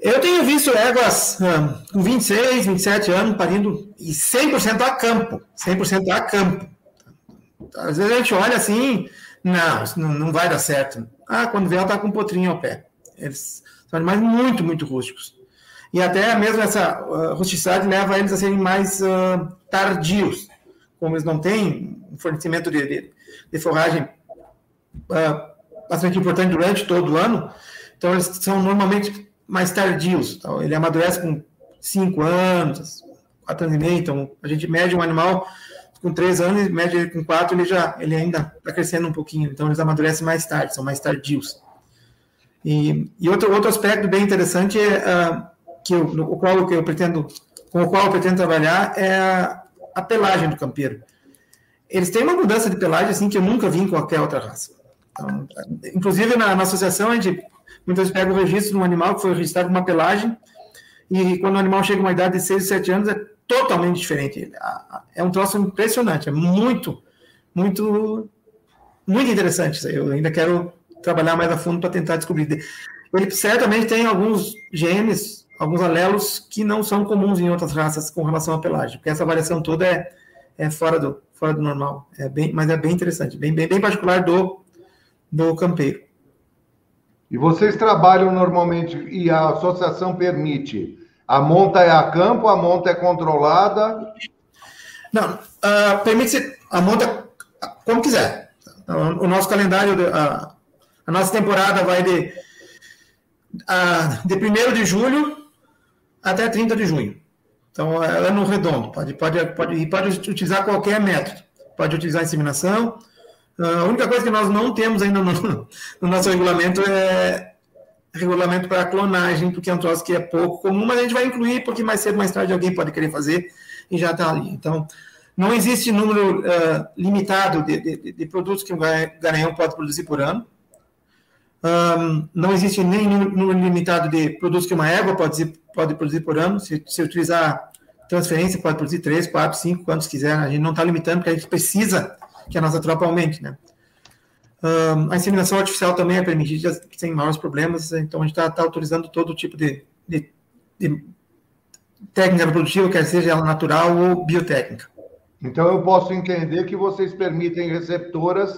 Eu tenho visto éguas ah, com 26, 27 anos parindo e 100% a campo. 100% a campo. Às vezes a gente olha assim, não, não vai dar certo. Ah, quando vê ela está com um potrinho ao pé. Eles são animais muito, muito rústicos. E até mesmo essa uh, rusticidade leva eles a serem mais uh, tardios. Como eles não têm um fornecimento de, de, de forragem uh, bastante importante durante todo o ano, então eles são normalmente mais tardios. Então, ele amadurece com 5 anos, 4 anos e meio. Então, a gente mede um animal com 3 anos ele com 4, ele já ele ainda está crescendo um pouquinho. Então, eles amadurecem mais tarde, são mais tardios. E, e outro, outro aspecto bem interessante é uh, que eu, o qual eu pretendo, com o qual eu pretendo trabalhar é a, a pelagem do campeiro. Eles têm uma mudança de pelagem assim que eu nunca vi em qualquer outra raça. Então, inclusive na, na, associação a gente muitas vezes pega o registro de um animal que foi registrado com uma pelagem e quando o animal chega a uma idade de 6, 7 anos é totalmente diferente. É um troço impressionante, é muito, muito, muito interessante. Eu ainda quero trabalhar mais a fundo para tentar descobrir. Ele certamente tem alguns genes alguns alelos que não são comuns em outras raças com relação à pelagem, porque essa variação toda é, é fora, do, fora do normal, é bem, mas é bem interessante, bem, bem, bem particular do, do campeiro. E vocês trabalham normalmente, e a associação permite, a monta é a campo, a monta é controlada? Não, uh, permite a monta como quiser. O nosso calendário, a, a nossa temporada vai de, uh, de 1 de julho até 30 de junho. Então, ela é no redondo, pode, pode, pode, pode utilizar qualquer método. Pode utilizar inseminação. Ah, a única coisa que nós não temos ainda no, *laughs* no nosso regulamento é regulamento para clonagem, porque é um troço que é pouco comum, mas a gente vai incluir, porque mais cedo, mais tarde, alguém pode querer fazer e já está ali. Então, não existe número uh, limitado de, de, de, produtos que um garanhão pode produzir por ano. Um, não existe nem número limitado de produtos que uma égua pode, pode produzir por ano. Se, se utilizar transferência, pode produzir 3, 4, 5, quantos quiser. A gente não está limitando, porque a gente precisa que a nossa tropa aumente, né? Um, a inseminação artificial também é permitida sem maiores problemas, então a gente está tá autorizando todo tipo de, de, de técnica produtiva, quer seja ela natural ou biotécnica. Então eu posso entender que vocês permitem receptoras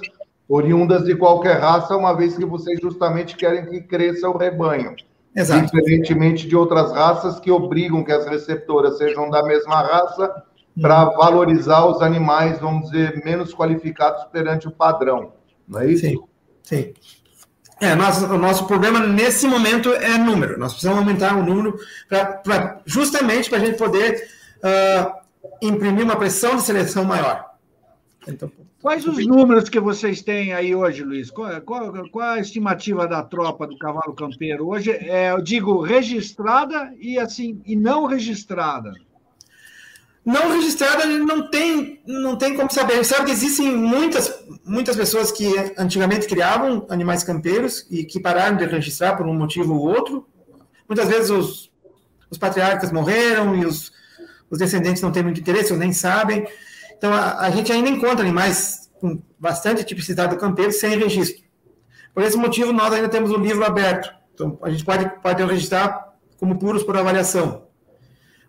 oriundas de qualquer raça, uma vez que vocês justamente querem que cresça o rebanho. Exato. Diferentemente de outras raças que obrigam que as receptoras sejam da mesma raça para valorizar os animais, vamos dizer, menos qualificados perante o padrão. Não é isso? Sim. Sim. É, nosso, o nosso problema nesse momento é número. Nós precisamos aumentar o número pra, pra justamente para a gente poder uh, imprimir uma pressão de seleção maior. Então, Quais os números que vocês têm aí hoje, Luiz? Qual, qual, qual a estimativa da tropa do cavalo campeiro? Hoje, é, eu digo registrada e assim e não registrada. Não registrada, gente não tem, não tem como saber. Sabe que existem muitas, muitas pessoas que antigamente criavam animais campeiros e que pararam de registrar por um motivo ou outro. Muitas vezes os, os patriarcas morreram e os, os descendentes não têm muito interesse ou nem sabem. Então, a, a gente ainda encontra animais com bastante tipicidade do campeiro sem registro. Por esse motivo, nós ainda temos o livro aberto. Então, a gente pode, pode registrar como puros por avaliação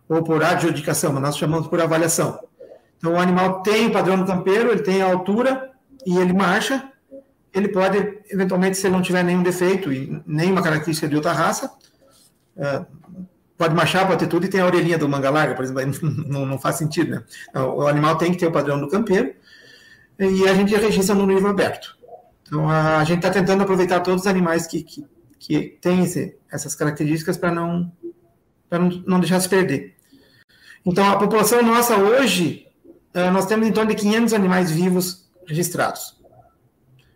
ou por adjudicação, mas nós chamamos por avaliação. Então, o animal tem o padrão do campeiro, ele tem a altura e ele marcha. Ele pode, eventualmente, se ele não tiver nenhum defeito e nenhuma característica de outra raça, é, pode marchar, pode ter tudo, e tem a orelhinha do manga larga, por exemplo, *laughs* não, não faz sentido, né? Então, o animal tem que ter o padrão do campeiro e a gente registra no livro aberto. Então, a, a gente está tentando aproveitar todos os animais que, que, que têm esse, essas características para não, não, não deixar se perder. Então, a população nossa hoje, eh, nós temos em torno de 500 animais vivos registrados.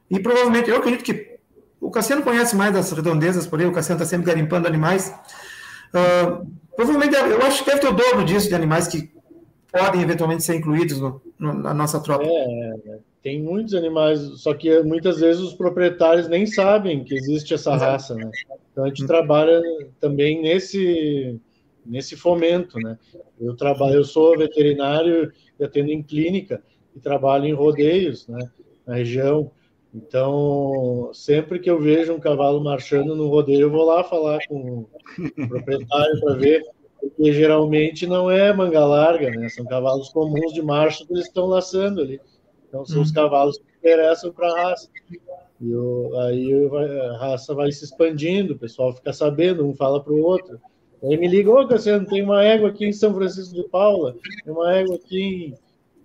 E provavelmente, eu acredito que o Cassiano conhece mais das redondezas por aí, o Cassiano está sempre garimpando animais. Uh, provavelmente, eu acho que deve ter o dobro disso de animais que podem eventualmente ser incluídos no, no, na nossa tropa. É, tem muitos animais, só que muitas vezes os proprietários nem sabem que existe essa raça, né? Então a gente trabalha também nesse nesse fomento, né? Eu trabalho, eu sou veterinário e atendo em clínica e trabalho em rodeios, né? Na região. Então, sempre que eu vejo um cavalo marchando no rodeio, eu vou lá falar com o proprietário para ver, porque geralmente não é manga larga, né? São cavalos comuns de marcha que eles estão laçando ali. Então, são os uhum. cavalos que interessam para a raça. E eu, aí a raça vai se expandindo, o pessoal fica sabendo, um fala para o outro. Aí me liga, ô Cassiano, tem uma égua aqui em São Francisco de Paula, tem uma égua aqui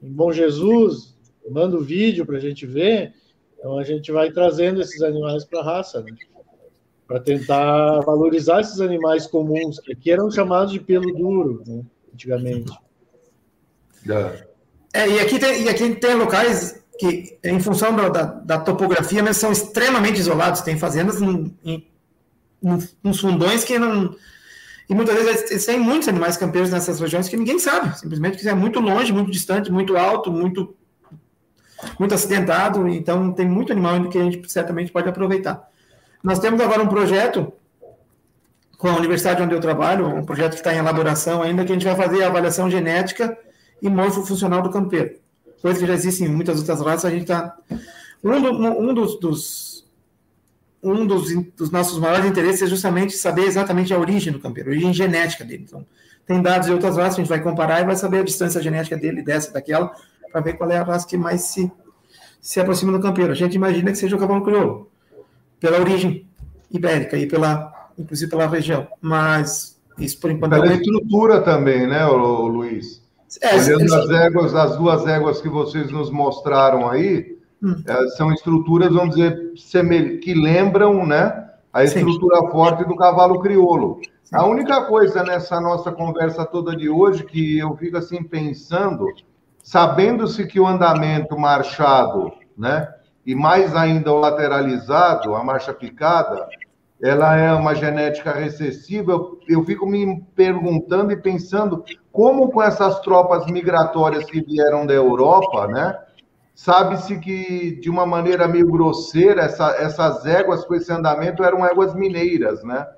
em, em Bom Jesus, manda o vídeo para a gente ver. Então a gente vai trazendo esses animais para a raça, né? para tentar valorizar esses animais comuns, que aqui eram chamados de pelo duro, né? antigamente. É, e, aqui tem, e aqui tem locais que, em função da, da, da topografia, mas são extremamente isolados. Tem fazendas em, em, em, fundões que não e muitas vezes tem muitos animais campeiros nessas regiões que ninguém sabe, simplesmente que é muito longe, muito distante, muito alto, muito muito acidentado, então tem muito animal que a gente certamente pode aproveitar. Nós temos agora um projeto com a universidade onde eu trabalho, um projeto que está em elaboração ainda, que a gente vai fazer a avaliação genética e morfofuncional do campeiro. Coisa que já existe em muitas outras raças, a gente está... Um, do, um dos, dos um dos, dos, nossos maiores interesses é justamente saber exatamente a origem do campeiro, a origem genética dele. Então, tem dados de outras raças, a gente vai comparar e vai saber a distância genética dele, dessa, daquela, para ver qual é a raça que mais se, se aproxima do campeiro. A gente imagina que seja o cavalo crioulo, pela origem ibérica e pela, inclusive pela região. Mas isso por enquanto. Pela estrutura também, né, Luiz? É, Olhando as éguas, as duas éguas que vocês nos mostraram aí, Hum. São estruturas, vamos dizer, que lembram né, a estrutura Sim. forte do cavalo crioulo. Sim. A única coisa nessa nossa conversa toda de hoje que eu fico assim pensando, sabendo-se que o andamento marchado, né, e mais ainda o lateralizado, a marcha picada, ela é uma genética recessiva. Eu, eu fico me perguntando e pensando como com essas tropas migratórias que vieram da Europa, né? Sabe-se que, de uma maneira meio grosseira, essa, essas éguas com esse andamento eram éguas mineiras, né?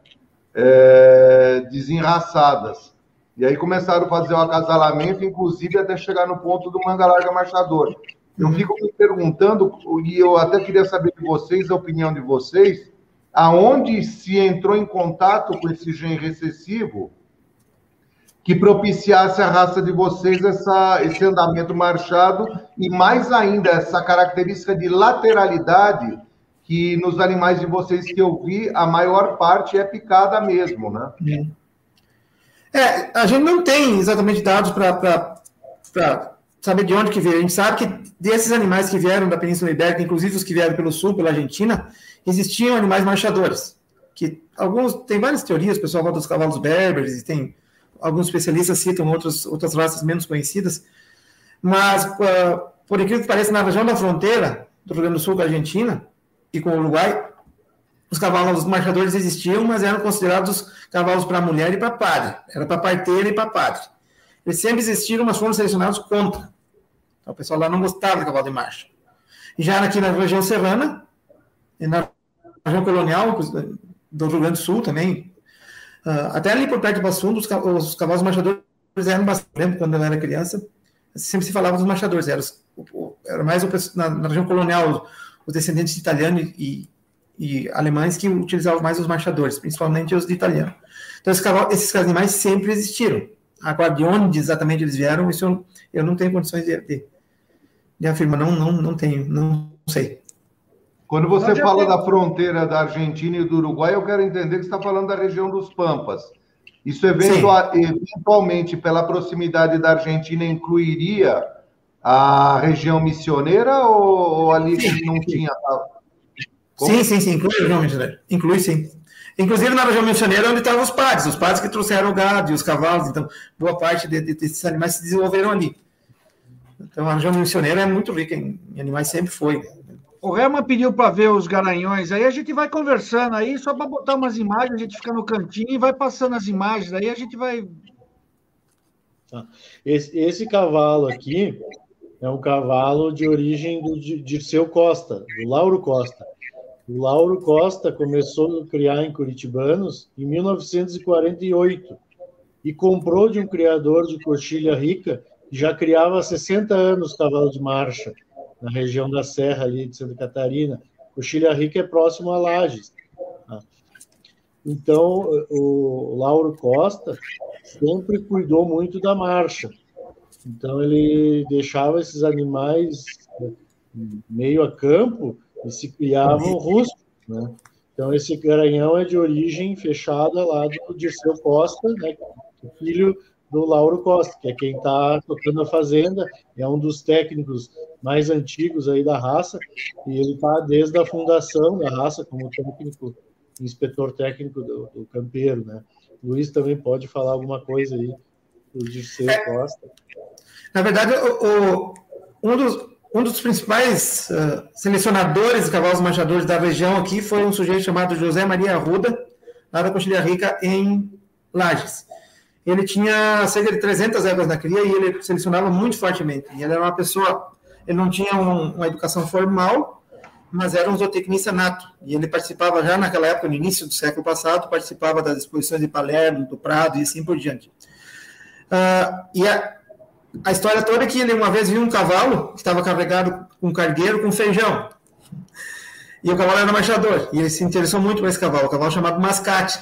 É, desenraçadas. E aí começaram a fazer o acasalamento, inclusive até chegar no ponto do manga larga marchador. Eu fico me perguntando, e eu até queria saber de vocês, a opinião de vocês, aonde se entrou em contato com esse gene recessivo que propiciasse a raça de vocês essa, esse andamento marchado e mais ainda essa característica de lateralidade que nos animais de vocês que eu vi, a maior parte é picada mesmo, né? É, a gente não tem exatamente dados para saber de onde que veio. A gente sabe que desses animais que vieram da Península Ibérica, inclusive os que vieram pelo sul, pela Argentina, existiam animais marchadores. Que alguns tem várias teorias, o pessoal fala dos cavalos berberes, e tem alguns especialistas citam outros, outras raças menos conhecidas, mas uh, por incrível que pareça, na região da fronteira do Rio Grande do Sul com a Argentina e com o Uruguai, os cavalos marchadores existiam, mas eram considerados cavalos para mulher e para padre. Era para parteira e para padre. Eles sempre existiram, mas foram selecionados contra. Então, o pessoal lá não gostava de cavalo de marcha. Já aqui na região serrana, e na região colonial do Rio Grande do Sul também, até ali por perto de Bassundo, os, os cavalos marchadores eram bastante. Lembro quando eu era criança, sempre se falava dos marchadores. Era, era mais o, na, na, região colonial, os descendentes de e, e alemães que utilizavam mais os marchadores, principalmente os de italiano. Então, esses, cavalos, esses animais sempre existiram. Agora, de onde exatamente eles vieram, isso eu, eu não tenho condições de, de, de afirmar, não, não, não tenho, não sei. Quando você fala da fronteira da Argentina e do Uruguai, eu quero entender que você está falando da região dos Pampas. Isso eventual, eventualmente, pela proximidade da Argentina, incluiria a região missioneira ou, ou ali sim, não tinha? Como? Sim, sim, sim, inclui a região missioneira. Inclui, sim. Inclusive na região missioneira, onde estavam os padres, os padres que trouxeram o gado e os cavalos, então boa parte de, de, desses animais se desenvolveram ali. Então a região missioneira é muito rica em, em animais, sempre foi. O Rema pediu para ver os garanhões, aí a gente vai conversando aí, só para botar umas imagens, a gente fica no cantinho e vai passando as imagens, aí a gente vai. Tá. Esse, esse cavalo aqui é um cavalo de origem do Dirceu Costa, do Lauro Costa. O Lauro Costa começou a criar em Curitibanos em 1948 e comprou de um criador de coxilha rica que já criava há 60 anos cavalo de marcha na região da Serra ali de Santa Catarina. Coxilha Rica é próximo a Lages. Tá? Então, o Lauro Costa sempre cuidou muito da marcha. Então, ele deixava esses animais meio a campo e se criavam rústicos, né? Então, esse garanhão é de origem fechada lá do Dirceu Costa, né? filho do Lauro Costa, que é quem está tocando a fazenda, é um dos técnicos mais antigos aí da raça, e ele está desde a fundação da raça como técnico, inspetor técnico do, do campeiro, né? Luiz também pode falar alguma coisa aí do Dirceu é, Costa. Na verdade, o, o, um, dos, um dos principais uh, selecionadores de cavalos manchadores da região aqui foi um sujeito chamado José Maria Arruda, lá da Coxilha Rica, em Lages ele tinha cerca de 300 éguas na cria e ele selecionava muito fortemente. E ele era uma pessoa, ele não tinha um, uma educação formal, mas era um zootecnista nato. E ele participava já naquela época, no início do século passado, participava das exposições de Palermo, do Prado e assim por diante. Uh, e a, a, história toda é que ele uma vez viu um cavalo que estava carregado com um cargueiro com feijão. E o cavalo era marchador. E ele se interessou muito por esse cavalo, o cavalo chamado Mascate.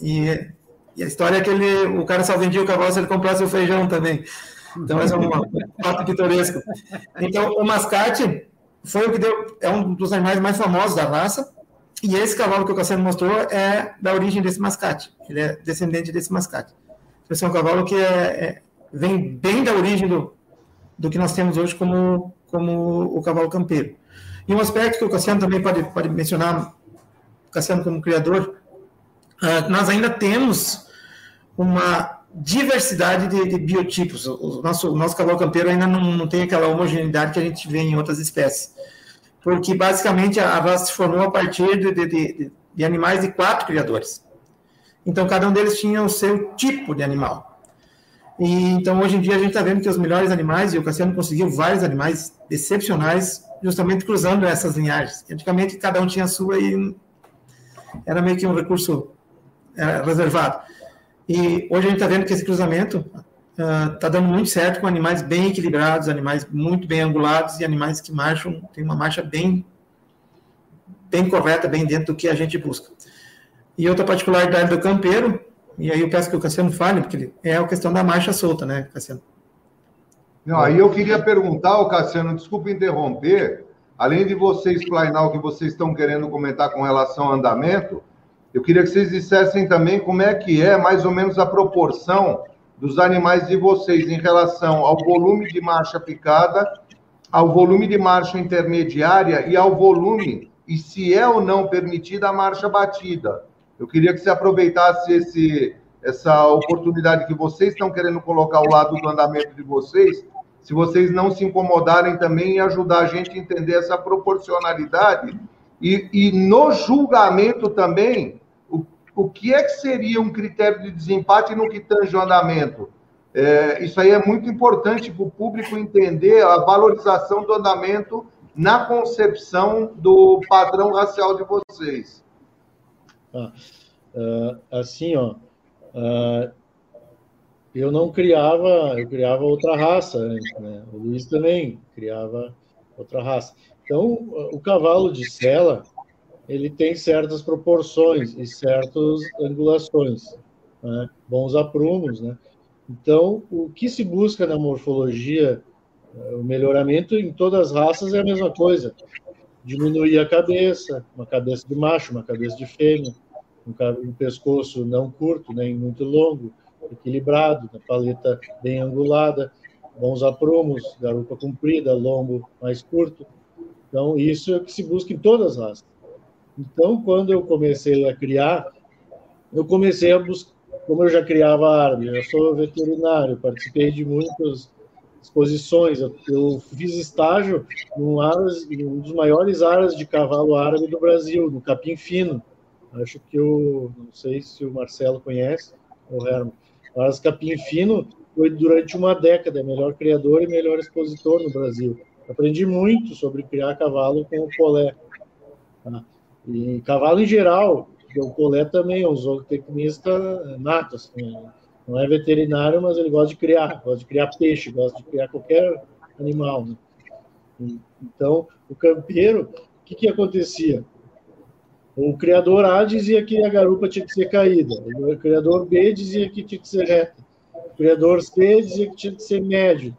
E e a história é que ele, o cara só vendia o cavalo se ele comprasse o feijão também. Então, é um fato pitoresco. Então, o mascate foi o que deu, é um dos animais mais famosos da raça. E esse cavalo que o Cassiano mostrou é da origem desse mascate. Ele é descendente desse mascate. Esse é um cavalo que é, é, vem bem da origem do, do que nós temos hoje como, como o cavalo campeiro. E um aspecto que o Cassiano também pode, pode mencionar, Cassiano como criador, uh, nós ainda temos uma diversidade de, de biotipos. O nosso, o nosso cavalo campeiro ainda não, não, tem aquela homogeneidade que a gente vê em outras espécies. Porque, basicamente, a, a raça se formou a partir de, de, de, animais de quatro criadores. Então, cada um deles tinha o seu tipo de animal. E, então, hoje em dia, a gente está vendo que os melhores animais, e o Cassiano conseguiu vários animais excepcionais, justamente cruzando essas linhagens. Antigamente, cada um tinha a sua e era meio que um recurso era reservado. E hoje a gente está vendo que esse cruzamento está uh, dando muito certo com animais bem equilibrados, animais muito bem angulados e animais que marcham, tem uma marcha bem, bem correta, bem dentro do que a gente busca. E outra particularidade do campeiro, e aí eu peço que o Cassiano fale, porque é a questão da marcha solta, né, Cassiano? Não, aí eu queria perguntar, Cassiano, desculpa interromper, além de você explanar o que vocês estão querendo comentar com relação ao andamento, eu queria que vocês dissessem também como é que é mais ou menos a proporção dos animais de vocês em relação ao volume de marcha picada, ao volume de marcha intermediária e ao volume e se é ou não permitida a marcha batida. Eu queria que você aproveitasse esse, essa oportunidade que vocês estão querendo colocar ao lado do andamento de vocês se vocês não se incomodarem também em ajudar a gente a entender essa proporcionalidade. E, e no julgamento também, o, que é que seria um critério de desempate no que tange o andamento? É, isso aí é muito importante para o público entender a valorização do andamento na concepção do padrão racial de vocês. Ah, assim, ó, uh, eu não criava, eu criava outra raça né? O Luiz também criava outra raça. Então, o cavalo de sela, ele tem certas proporções e certas angulações, né? bons aprumos, né? Então, o que se busca na morfologia, eh, o melhoramento em todas as raças é a mesma coisa. Diminuir a cabeça, uma cabeça de macho, uma cabeça de fêmea, um, pescoço não curto, nem muito longo, equilibrado, na paleta bem angulada, bons aprumos, garupa comprida, lombo mais curto. Então, isso é o que se busca em todas as raças. Então, quando eu comecei a criar, eu comecei a buscar como eu já criava árabe, eu sou veterinário, participei de muitas exposições, eu, eu fiz estágio aras, um dos maiores áreas de cavalo árabe do Brasil, no Capim Fino. Acho que o, não sei se o Marcelo conhece, o Herman. Mas Capim Fino foi durante uma década melhor criador e melhor expositor no Brasil. Aprendi muito sobre criar cavalo com o colé. Tá? E cavalo em geral, o Colé também é um zootecnista nato, assim, não é veterinário, mas ele gosta de criar, gosta de criar peixe, gosta de criar qualquer animal. Né? Então, o campeiro, o que, que acontecia? O criador A dizia que a garupa tinha que ser caída, o criador B dizia que tinha que ser reta, o criador C dizia que tinha que ser médio.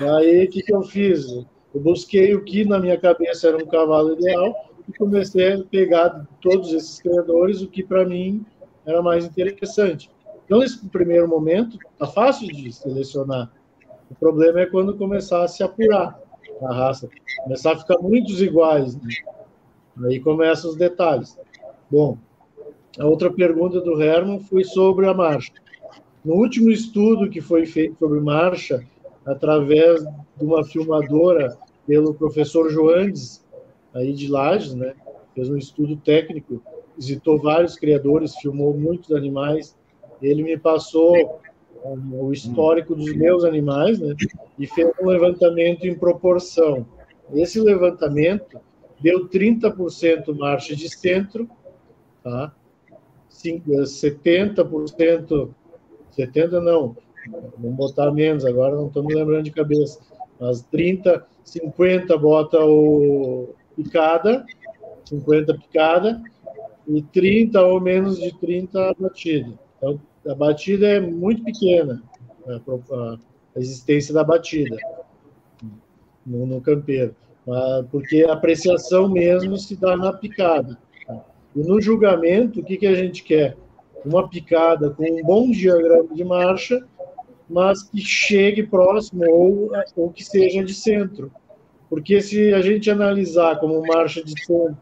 E aí, o que, que eu fiz? Eu busquei o que na minha cabeça era um cavalo ideal, e comecei a pegar todos esses criadores o que para mim era mais interessante. Então, nesse primeiro momento, tá fácil de selecionar. O problema é quando começar a se apurar a raça, começar a ficar muitos iguais. Né? Aí começam os detalhes. Bom, a outra pergunta do Herman foi sobre a marcha. No último estudo que foi feito sobre marcha, através de uma filmadora pelo professor Joandes, aí de Lages, né? Fez um estudo técnico, visitou vários criadores, filmou muitos animais. Ele me passou o histórico dos meus animais, né? E fez um levantamento em proporção. Esse levantamento deu 30% marcha de centro, tá? 70%, 70 eh, não, vamos botar menos agora, não estou me lembrando de cabeça, mas 30, 50 bota o, picada, 50 picada, e 30 ou menos de 30 batida. Então, a batida é muito pequena, a, existência da batida no, no campeiro, porque a apreciação mesmo se dá na picada. E no julgamento, o que, que a gente quer? Uma picada com um bom diagrama de marcha, mas que chegue próximo ou, ou que seja de centro. Porque se a gente analisar como marcha de som,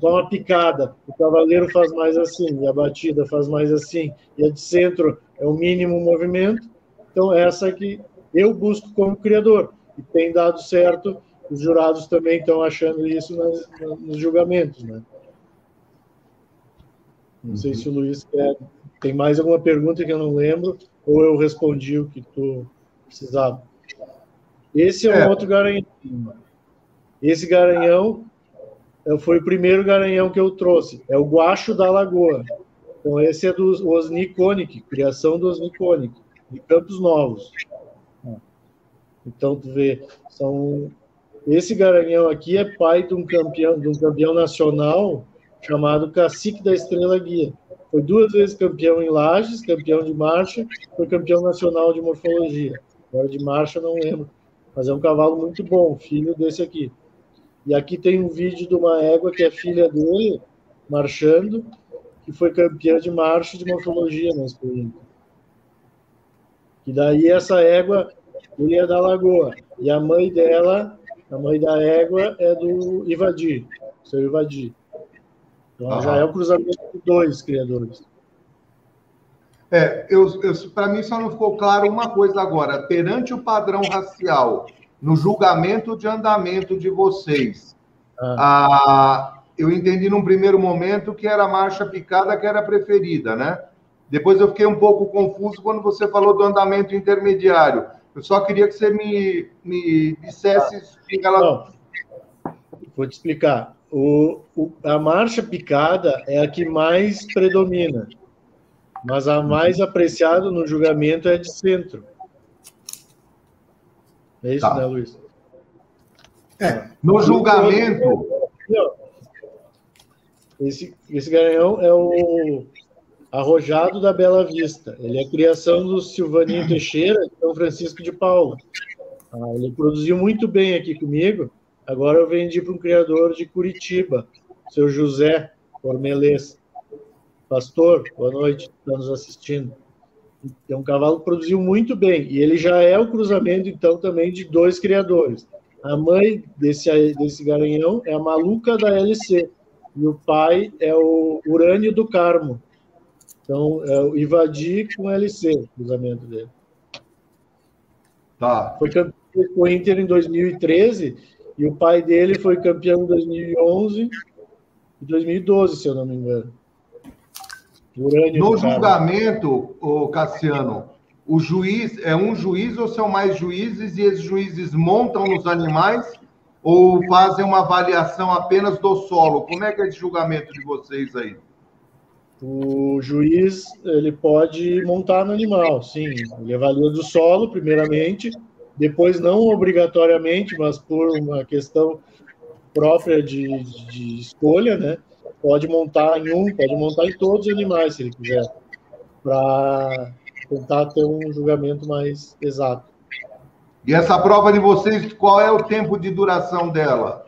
dá uma picada, o cavaleiro faz mais assim, e a batida faz mais assim, e a de centro é o mínimo movimento, então essa que eu busco como criador, e tem dado certo, os jurados também estão achando isso nas, nos julgamentos, né? Não sei se o Luiz quer, tem mais alguma pergunta que eu não lembro, ou eu respondi o que tu precisava. Esse é, é. um outro garanhão. Esse garanhão foi o primeiro garanhão que eu trouxe. É o Guacho da Lagoa. Então, esse é do Osniconic, criação do Osniconic, de Campos Novos. Então, tu vê, são... esse garanhão aqui é pai de um campeão, de um campeão nacional chamado Cacique da Estrela Guia. Foi duas vezes campeão em Lages, campeão de marcha, foi campeão nacional de morfologia. Agora de marcha não lembro mas é um cavalo muito bom, filho desse aqui. E aqui tem um vídeo de uma égua que é filha dele, marchando, que foi campeã de marcha de morfologia na experiência. E daí essa égua, ele é da Lagoa. E a mãe dela, a mãe da égua, é do Ivadi, seu Ivadi. Então já é o cruzamento de dois criadores. É, para mim só não ficou claro uma coisa agora. Perante o padrão racial, no julgamento de andamento de vocês, ah. a, eu entendi num primeiro momento que era a marcha picada que era preferida, né? Depois eu fiquei um pouco confuso quando você falou do andamento intermediário. Eu só queria que você me, me dissesse ah. ela... vou te explicar. O, o, a marcha picada é a que mais predomina, mas a mais apreciada no julgamento é a de centro. É isso, tá. né, Luiz? É, no julgamento. Esse, esse garanhão é o arrojado da Bela Vista. Ele é criação do Silvaninho Teixeira, de São Francisco de Paula. Ah, ele produziu muito bem aqui comigo. Agora eu vendi para um criador de Curitiba, seu José Cormelês. Pastor, boa noite, está nos assistindo. É um cavalo que produziu muito bem. E ele já é o cruzamento, então, também de dois criadores. A mãe desse, desse garanhão é a Maluca da LC. E o pai é o Urânio do Carmo. Então, é o Ivadi com LC, o cruzamento dele. Tá. Foi campeão com o Inter em 2013 e o pai dele foi campeão em 2011 e 2012, se eu não me engano. Urânio no julgamento, o Cassiano, o juiz é um juiz ou são mais juízes e esses juízes montam nos animais ou fazem uma avaliação apenas do solo? Como é que é esse julgamento de vocês aí? O juiz ele pode montar no animal, sim. Ele avalia do solo, primeiramente, depois não obrigatoriamente, mas por uma questão própria de, de escolha, né? Pode montar em um, pode montar em todos os animais, se ele quiser, para tentar ter um julgamento mais exato. E essa prova de vocês, qual é o tempo de duração dela?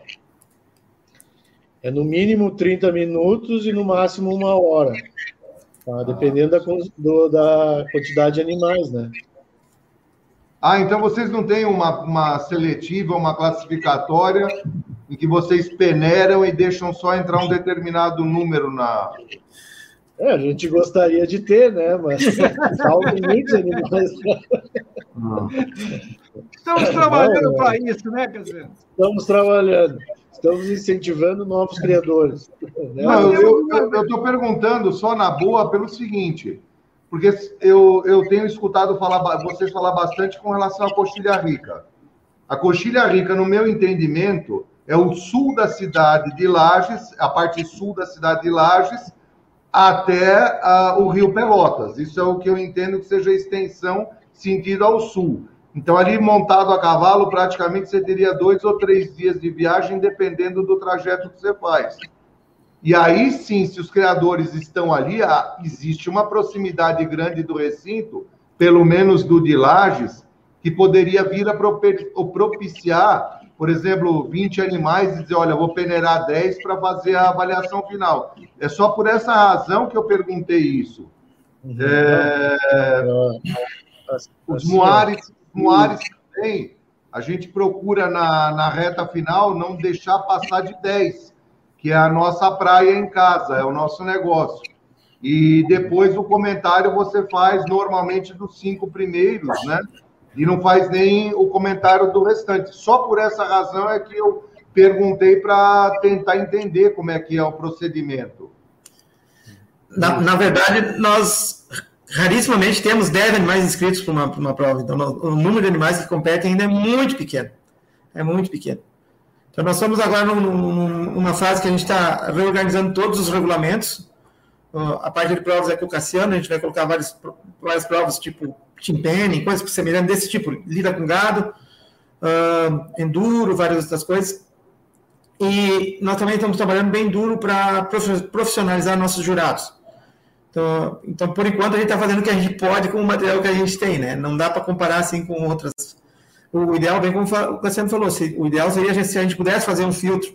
É no mínimo 30 minutos e no máximo uma hora, tá? dependendo da, do, da quantidade de animais, né? Ah, então vocês não têm uma, uma seletiva, uma classificatória em que vocês peneiram e deixam só entrar um determinado número na. É, a gente gostaria de ter, né? Mas *laughs* faltam muitos animais. Estamos trabalhando é, para isso, né, Casimiro? Estamos trabalhando. Estamos incentivando novos criadores. Não, eu estou perguntando só na boa pelo seguinte porque eu, eu tenho escutado falar, vocês falar bastante com relação à Coxilha Rica. A Coxilha Rica, no meu entendimento, é o sul da cidade de Lages, a parte sul da cidade de Lages, até uh, o Rio Pelotas. Isso é o que eu entendo que seja a extensão sentido ao sul. Então, ali montado a cavalo, praticamente você teria dois ou três dias de viagem, dependendo do trajeto que você faz. E aí sim, se os criadores estão ali, existe uma proximidade grande do recinto, pelo menos do de Lages, que poderia vir a propiciar, por exemplo, 20 animais e dizer, olha, vou peneirar 10 para fazer a avaliação final. É só por essa razão que eu perguntei isso. Uhum. É... Os moares, moares também, a gente procura na, na reta final não deixar passar de 10 que é a nossa praia em casa, é o nosso negócio. E depois o comentário você faz normalmente dos cinco primeiros, né? E não faz nem o comentário do restante. Só por essa razão é que eu perguntei para tentar entender como é que é o procedimento. Na, na verdade, nós rarissimamente temos 10 animais inscritos para uma, uma prova. Então, o número de animais que competem ainda é muito pequeno. É muito pequeno. Então, nós estamos agora num, numa fase que a gente está reorganizando todos os regulamentos. a parte de provas é com o Cassiano, a gente vai colocar várias, várias provas, tipo timpene, coisas semelhantes desse tipo, lida com gado, uh, enduro, várias outras coisas. E nós também estamos trabalhando bem duro para profissionalizar nossos jurados. Então, então, por enquanto, a gente está fazendo o que a gente pode com o material que a gente tem, né? Não dá para comparar assim com outras o ideal, bem como o Cassiano falou, se, o ideal seria se a gente pudesse fazer um filtro,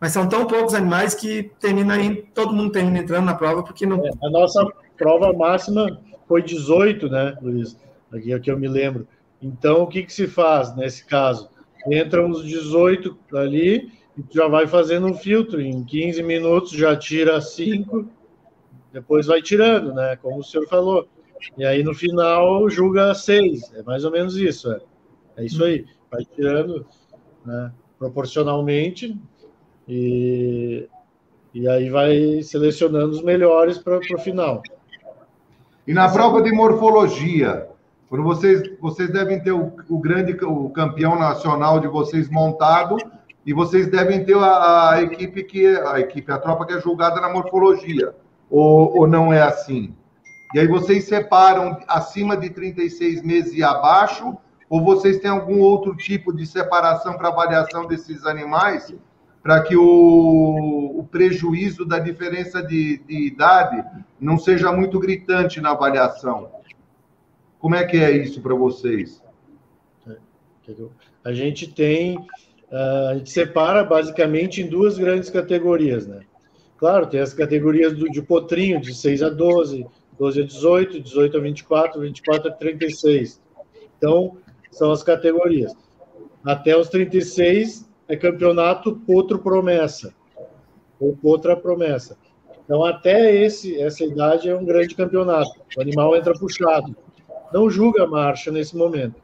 mas são tão poucos animais que termina aí, todo mundo termina entrando na prova, porque não. É, a nossa prova máxima foi 18, né, Luiz? Aqui é o que eu me lembro. Então, o que, que se faz nesse caso? Entram os 18 ali e já vai fazendo um filtro. Em 15 minutos já tira 5, depois vai tirando, né? Como o senhor falou. E aí no final julga seis. É mais ou menos isso. É, é isso aí. Vai tirando né, proporcionalmente e, e aí vai selecionando os melhores para o final. E na prova de morfologia, quando vocês, vocês devem ter o, o grande o campeão nacional de vocês montado e vocês devem ter a, a, equipe que a equipe, a tropa que é julgada na morfologia. Ou, ou não é assim? E aí vocês separam acima de 36 meses e abaixo, ou vocês têm algum outro tipo de separação para avaliação desses animais, para que o, o, prejuízo da diferença de, de idade não seja muito gritante na avaliação? Como é que é isso para vocês? A gente tem, a gente separa basicamente em duas grandes categorias, né? Claro, tem as categorias do, de potrinho, de 6 a 12, 12 a 18, 18 a 24, 24 a 36. Então, são as categorias. Até os 36 é campeonato potro promessa, ou potra promessa. Então, até esse, essa idade é um grande campeonato. O animal entra puxado. Não julga a marcha nesse momento.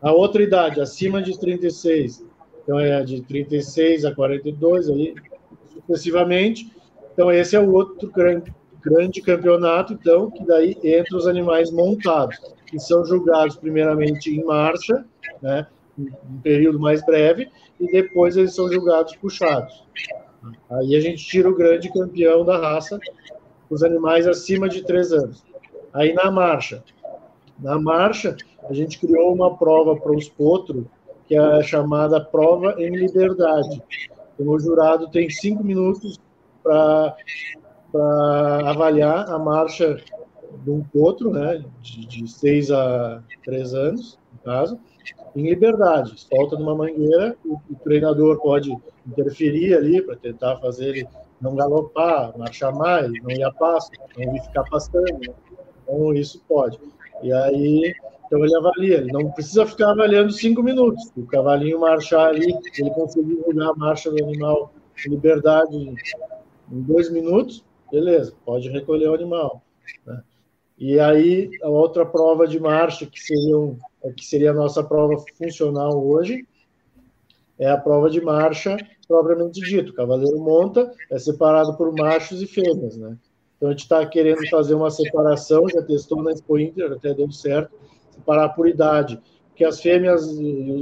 A outra idade, acima de 36, então é de 36 a 42, ali, sucessivamente. Então, esse é o outro grande, grande campeonato, então, que daí entra os animais montados, que são julgados primeiramente em marcha, né, um período mais breve, e depois eles são julgados puxados. Aí a gente tira o grande campeão da raça, os animais acima de três anos. Aí na marcha, na marcha, a gente criou uma prova para os potros, que é a chamada prova em liberdade. Então, o jurado tem cinco minutos para avaliar a marcha de um potro, né, de, de seis a três anos, no caso, em liberdade. Solta numa mangueira, o, o treinador pode interferir ali para tentar fazer ele não galopar, marchar mais, não ir a passo, não ir ficar passando. Né? Então, isso pode. E aí, então ele avalia, ele não precisa ficar avaliando cinco minutos. O cavalinho marchar ali, ele conseguir mudar a marcha do animal em liberdade em dois minutos, beleza, pode recolher o animal. Né? E aí, a outra prova de marcha, que seria, um, que seria a nossa prova funcional hoje, é a prova de marcha propriamente dito. O cavaleiro monta, é separado por machos e fêmeas, né? Então a gente está querendo fazer uma separação, já testou na Expo Inter, até deu certo, separar por idade, porque as fêmeas,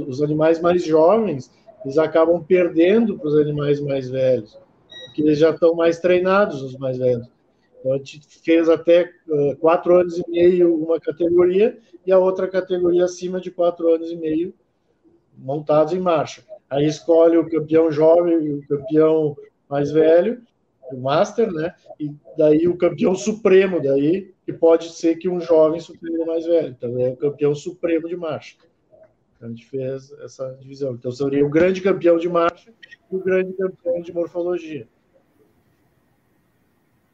os animais mais jovens, eles acabam perdendo para os animais mais velhos, porque eles já estão mais treinados, os mais velhos. Então a gente fez até uh, quatro anos e meio uma categoria e a outra categoria acima de quatro anos e meio montados em marcha. Aí escolhe o campeão jovem e o campeão mais velho o Master, né? E daí o campeão supremo daí, que pode ser que um jovem superior mais velho. Então é o campeão supremo de marcha. Então, a gente fez essa divisão. Então seria o grande campeão de marcha e o grande campeão de morfologia.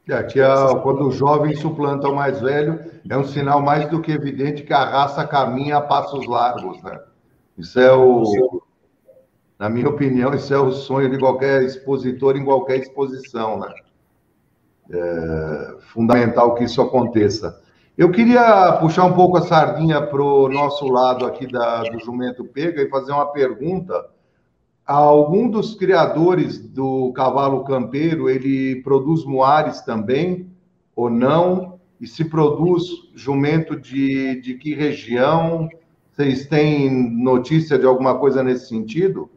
É, aqui é, quando o jovem suplanta o mais velho, é um sinal mais do que evidente que a raça caminha a passos largos, né? Isso é o, na minha opinião, isso é o sonho de qualquer expositor em qualquer exposição, né? É fundamental que isso aconteça. Eu queria puxar um pouco a sardinha para o nosso lado aqui da, do Jumento Pega e fazer uma pergunta. Algum dos criadores do cavalo campeiro, ele produz moares também ou não? E se produz jumento de, de que região? Vocês têm notícia de alguma coisa nesse sentido?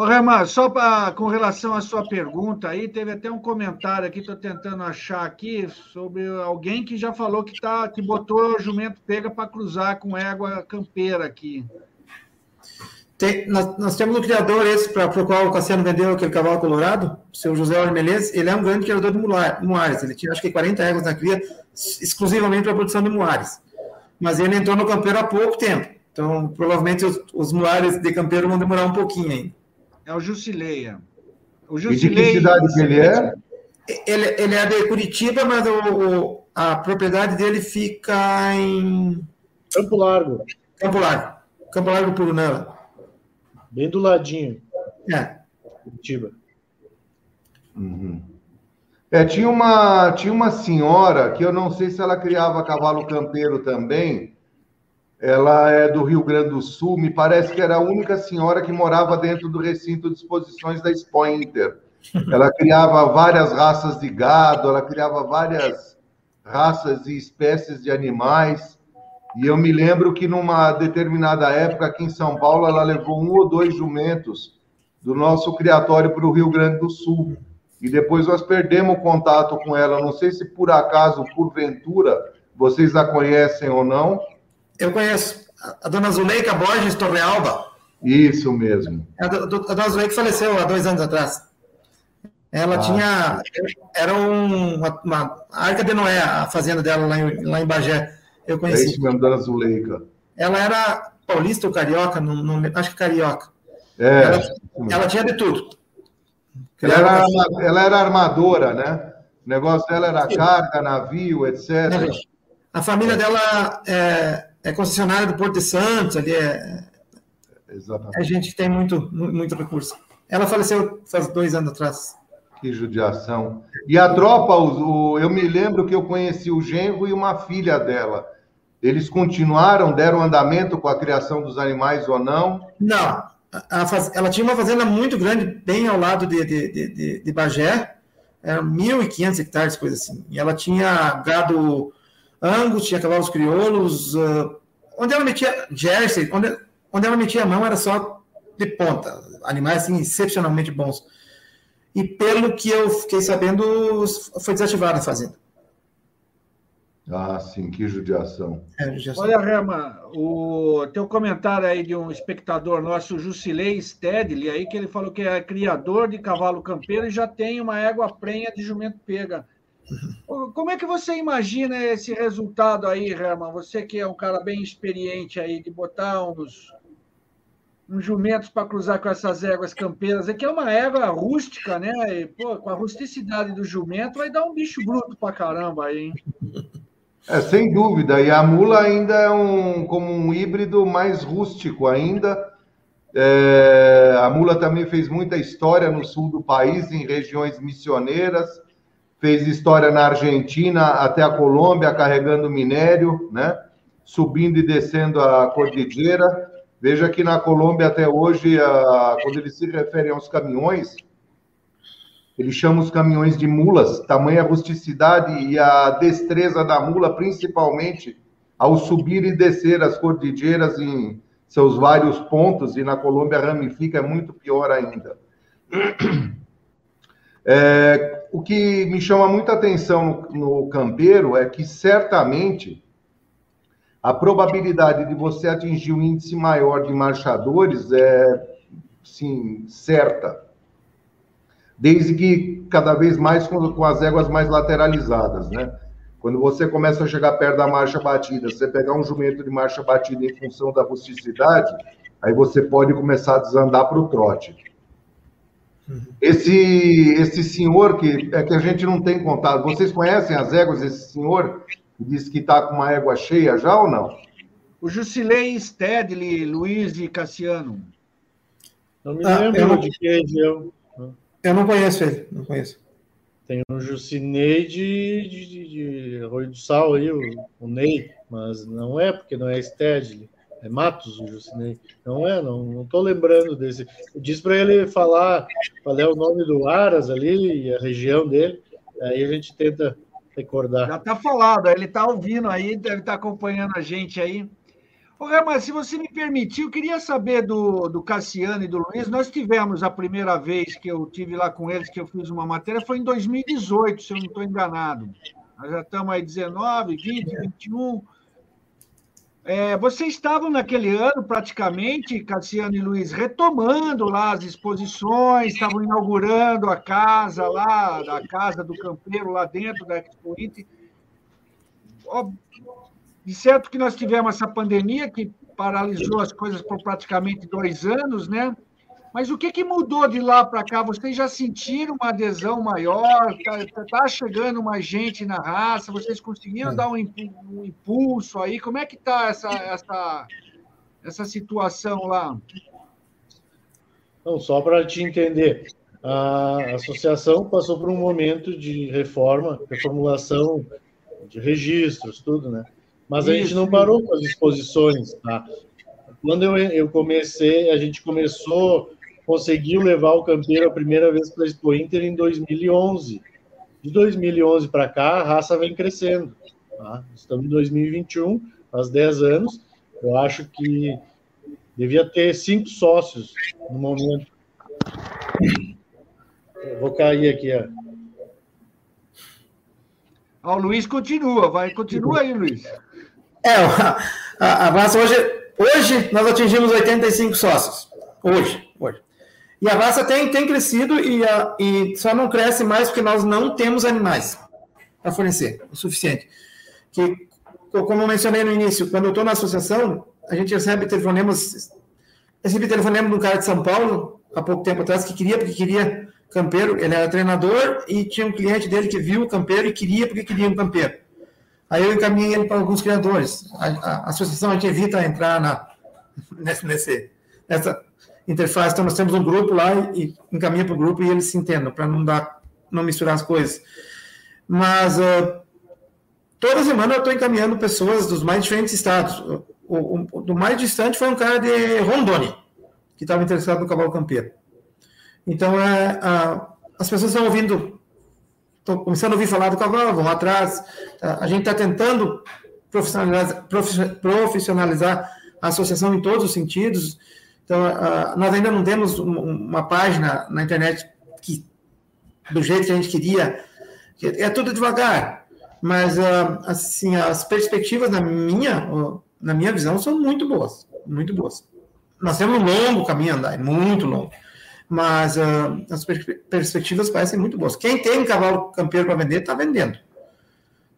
Ô, Remar, só pra, com relação à sua pergunta aí, teve até um comentário aqui, estou tentando achar aqui, sobre alguém que já falou que, tá, que botou o jumento pega para cruzar com égua campeira aqui. Tem, nós, nós, temos um criador esse para o qual o Cassiano vendeu aquele cavalo colorado, o seu José Ormelez, ele é um grande criador de moares, ele tinha acho que 40 éguas na cria, exclusivamente para a produção de moares. Mas ele entrou no campeiro há pouco tempo, então provavelmente os, os moares de campeiro vão demorar um pouquinho ainda. É o Jusileia. O Jusileia... E de que cidade que ele é? Ele, ele é de Curitiba, mas o, a propriedade dele fica em... Campo Largo. Campo Largo. Campo Largo Purunela. Bem do ladinho. É. Curitiba. Uhum. É, tinha uma, tinha uma senhora que eu não sei se ela criava cavalo campeiro também. Ela é do Rio Grande do Sul, me parece que era a única senhora que morava dentro do recinto de exposições da Expo Inter. Ela criava várias raças de gado, ela criava várias raças e espécies de animais. E eu me lembro que numa determinada época aqui em São Paulo, ela levou um ou dois jumentos do nosso criatório para o Rio Grande do Sul. E depois nós perdemos contato com ela. Não sei se por acaso, porventura, vocês a conhecem ou não. Eu conheço. A dona Zuleika Borges Torrealba. Isso mesmo. A, dona Zuleika faleceu há dois anos atrás. Ela ah, tinha. Era um, uma, uma Arca de Noé, a fazenda dela lá em, lá em Bagé. Eu conheci. É isso mesmo, dona Zuleika. Ela era paulista ou carioca? Não, não, acho que carioca. É. Ela, ela tinha de tudo. Ela era, ela era armadora, né? O negócio dela era carga, navio, etc. A família dela é, é concessionária do Porto de Santos, ali é. Exatamente. A gente tem muito, muito recurso. Ela faleceu faz dois anos atrás. Que judiação. E a tropa, o, eu me lembro que eu conheci o genro e uma filha dela. Eles continuaram, deram andamento com a criação dos animais ou não? Não. Faz... Ela tinha uma fazenda muito grande, bem ao lado de, de, de, de Bagé, eram 1.500 hectares, coisa assim. E ela tinha gado angus, tinha cavalos crioulos. Uh... onde ela metia Jersey, onde, onde ela metia a mão era só de ponta. Animais assim, excepcionalmente bons e pelo que eu fiquei sabendo, foi desativada a fazenda. Ah, sim, que judiação. É, judiação. Olha, Rema, o teu comentário aí de um espectador nosso, Jusilei Stedley, aí que ele falou que é criador de cavalo campeiro e já tem uma égua prenha de jumento pega. Como é que você imagina esse resultado aí, Rema? Você que é um cara bem experiente aí, de botar uns uns jumentos para cruzar com essas éguas campeiras. Aqui é uma égua rústica, né? E, pô, com a rusticidade do jumento, vai dar um bicho bruto para caramba aí, hein? É, sem dúvida. E a mula ainda é um, como um híbrido mais rústico ainda. É, a mula também fez muita história no sul do país, em regiões missioneiras. Fez história na Argentina até a Colômbia, carregando minério, né? Subindo e descendo a cordilheira. Veja que na Colômbia até hoje, quando eles se referem aos caminhões, eles chamam os caminhões de mulas, tamanha rusticidade e a destreza da mula, principalmente ao subir e descer as cordilheiras em seus vários pontos, e na Colômbia ramifica, é muito pior ainda. *clears throat* É, o que me chama muita atenção no, no campeiro é que certamente a probabilidade de você atingir um índice maior de marchadores é, sim, certa. Desde que cada vez mais com, com as éguas mais lateralizadas, né? Quando você começa a chegar perto da marcha batida, você pegar um jumento de marcha batida em função da rusticidade, aí você pode começar a desandar para o trote. Esse, esse senhor que é que a gente não tem contato, vocês conhecem as éguas desse senhor? Diz que está com uma égua cheia já ou não? O Jusilei Stedley, Luiz e Cassiano. Não me ah, lembro não... de quem eu. Eu não conheço ele, não conheço. Tem o Jucinei de, de, de, de Arroio do Sal aí, o, o, Ney, mas não é, porque não é Stedley. É Matos o. Não é, não, não lembrando desse. Disse para ele falar qual é o nome do Aras ali e a região dele. Aí a gente tenta recordar. Já está falado, ele está ouvindo aí, deve estar tá acompanhando a gente aí. Ô, mas se você me permitir, eu queria saber do, do Cassiano e do Luiz. Nós tivemos a primeira vez que eu tive lá com eles, que eu fiz uma matéria, foi em 2018, se eu não estou enganado. Nós já estamos aí 19, 20, 21. É, vocês estavam naquele ano, praticamente, Cassiano e Luiz, retomando lá as exposições, estavam inaugurando a casa lá, a casa do campeiro lá dentro da Expo Inter. De certo que nós tivemos essa pandemia que paralisou as coisas por praticamente dois anos, né? Mas o que, que mudou de lá para cá? Vocês já sentiram uma adesão maior? Está tá chegando mais gente na raça? Vocês conseguiram é. dar um, um, impulso aí? Como é que está essa, essa, essa situação lá? Não, só para te entender. a associação passou por um momento de reforma, reformulação de registros, tudo, né? Mas a gente não parou com as exposições, tá? Quando eu, eu comecei, a gente começou, conseguiu levar o Campeiro a primeira vez para a Expo Inter em 2011. De 2011 para cá, a raça vem crescendo. Tá? Estamos em 2021, faz 10 anos. Eu acho que devia ter cinco sócios no momento. Eu vou cair aqui, ó. Ah, o Luiz continua, vai, continua aí, Luiz. É, a, a raça hoje, hoje nós atingimos 85 sócios. Hoje, hoje. E a raça tem, tem crescido e, a, e só não cresce mais porque nós não temos animais para fornecer o suficiente. Que, como eu mencionei no início, quando eu estou na associação, a gente recebe telefonemas. Recebi telefonema de um cara de São Paulo, há pouco tempo atrás, que queria, porque queria campeiro. Ele era treinador e tinha um cliente dele que viu o campeiro e queria, porque queria um campeiro. Aí eu encaminhei ele para alguns criadores. A, a, a associação a gente evita entrar na, *laughs* nesse, nessa interface. Então, nós temos um grupo lá e, encaminha para o grupo e eles se entendam, para não dar, não misturar as coisas. Mas uh, toda semana eu estou encaminhando pessoas dos mais diferentes estados. O, o, do mais distante foi um cara de Rondônia, que estava interessado no cavalo campeiro. Então, é, as pessoas estão ouvindo, estão começando a ouvir falar do cavalo, vão atrás. A gente está tentando profissionalizar, profissionalizar a associação em todos os sentidos. Então, uh, nós ainda não temos uma página na internet que, do jeito que a gente queria. É tudo devagar, mas uh, assim as perspectivas na minha, uh, na minha visão são muito boas, muito boas. Nós temos um longo caminho a andar, muito longo, mas as per perspectivas parecem muito boas. Quem tem um cavalo campeiro para vender está vendendo.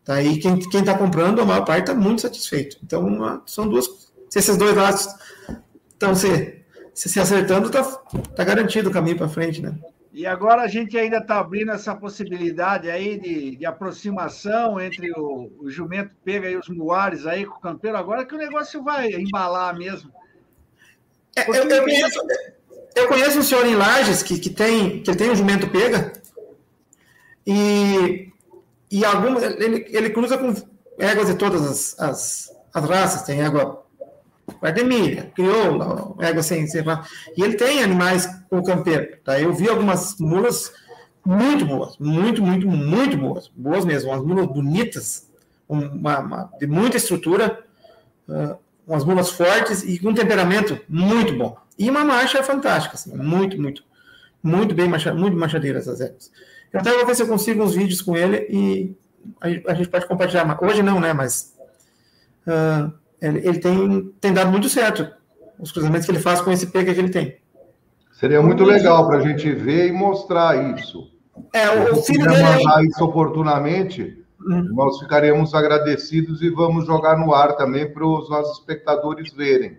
Tá aí quem está comprando a maior parte está muito satisfeito. Então são duas, se esses dois lados estão se se, se acertando, tá, tá garantido o caminho para frente, né? E agora a gente ainda está abrindo essa possibilidade aí de, de aproximação entre o, o, jumento pega e os muares aí com o campeiro, agora que o negócio vai embalar mesmo. É, eu, eu, conheço, eu conheço um senhor em Lages que, que, tem, que tem um jumento pega e, e algum, ele, ele cruza com éguas de todas as, as, as raças, tem égua Guardemilha, crioula, égua sem, sem E ele tem animais com campeiro. Tá? Eu vi algumas mulas muito boas, muito, muito, muito boas. Boas mesmo, umas mulas bonitas, uma, uma, de muita estrutura, uh, umas mulas fortes e com temperamento muito bom. E uma marcha fantástica, assim, muito, muito, muito bem, marcha, muito machadeira essas éguas. Eu até vou ver se eu consigo uns vídeos com ele e a, a gente pode compartilhar. Hoje não, né? Mas. Uh, ele, ele tem, tem dado muito certo os cruzamentos que ele faz com esse pega que ele tem. Seria muito legal para a gente ver e mostrar isso. É, o, Se filho dele... mandar isso oportunamente, uhum. nós ficaremos agradecidos e vamos jogar no ar também para os nossos espectadores verem.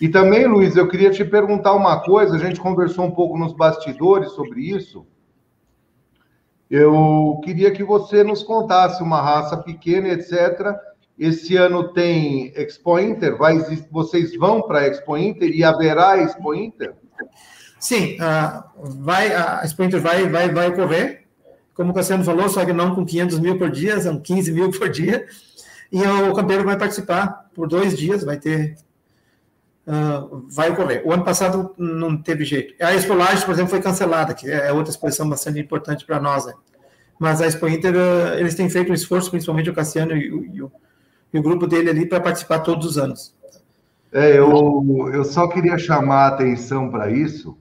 E também, Luiz, eu queria te perguntar uma coisa, a gente conversou um pouco nos bastidores sobre isso. Eu queria que você nos contasse uma raça pequena, etc., esse ano tem Expo Inter, vai, vocês vão para a Expo Inter e haverá Expo Inter? Sim, uh, vai, a Expo Inter vai, vai, vai ocorrer, como o Cassiano falou, só que não com 500 mil por dia, são 15 mil por dia, e o campeiro vai participar por dois dias, vai ter, uh, vai ocorrer. O ano passado não teve jeito. A Expo Lages, por exemplo, foi cancelada, que é outra exposição bastante importante para nós, né? mas a Expo Inter, uh, eles têm feito um esforço, principalmente o Cassiano e, e o e o grupo dele ali para participar todos os anos. É, eu, eu só queria chamar a atenção para isso,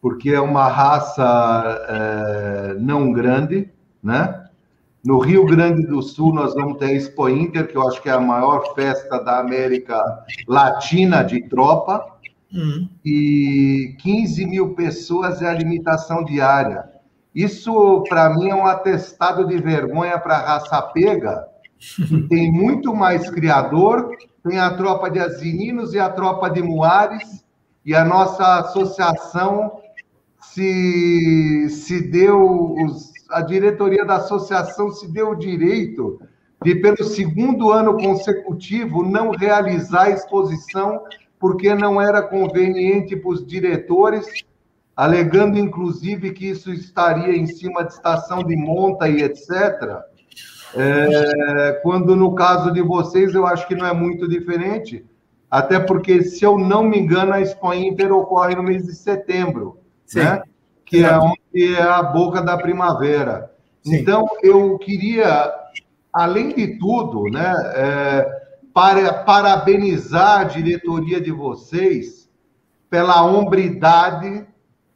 porque é uma raça é, não grande, né? No Rio Grande do Sul, nós vamos ter a Expo Inter, que eu acho que é a maior festa da América Latina de tropa, uhum. e 15 mil pessoas é a limitação diária. Isso, para mim, é um atestado de vergonha para a raça pega, tem muito mais criador, tem a tropa de Azininos e a tropa de Muares, e a nossa associação se, se deu, os, a diretoria da associação se deu o direito de, pelo segundo ano consecutivo, não realizar exposição, porque não era conveniente para os diretores alegando inclusive que isso estaria em cima de estação de monta e etc. É, quando no caso de vocês eu acho que não é muito diferente, até porque, se eu não me engano, a Expo Inter ocorre no mês de setembro, Sim. né? que é onde é a boca da primavera. Sim. Então, eu queria, além de tudo, né, é, para, parabenizar a diretoria de vocês pela hombridade,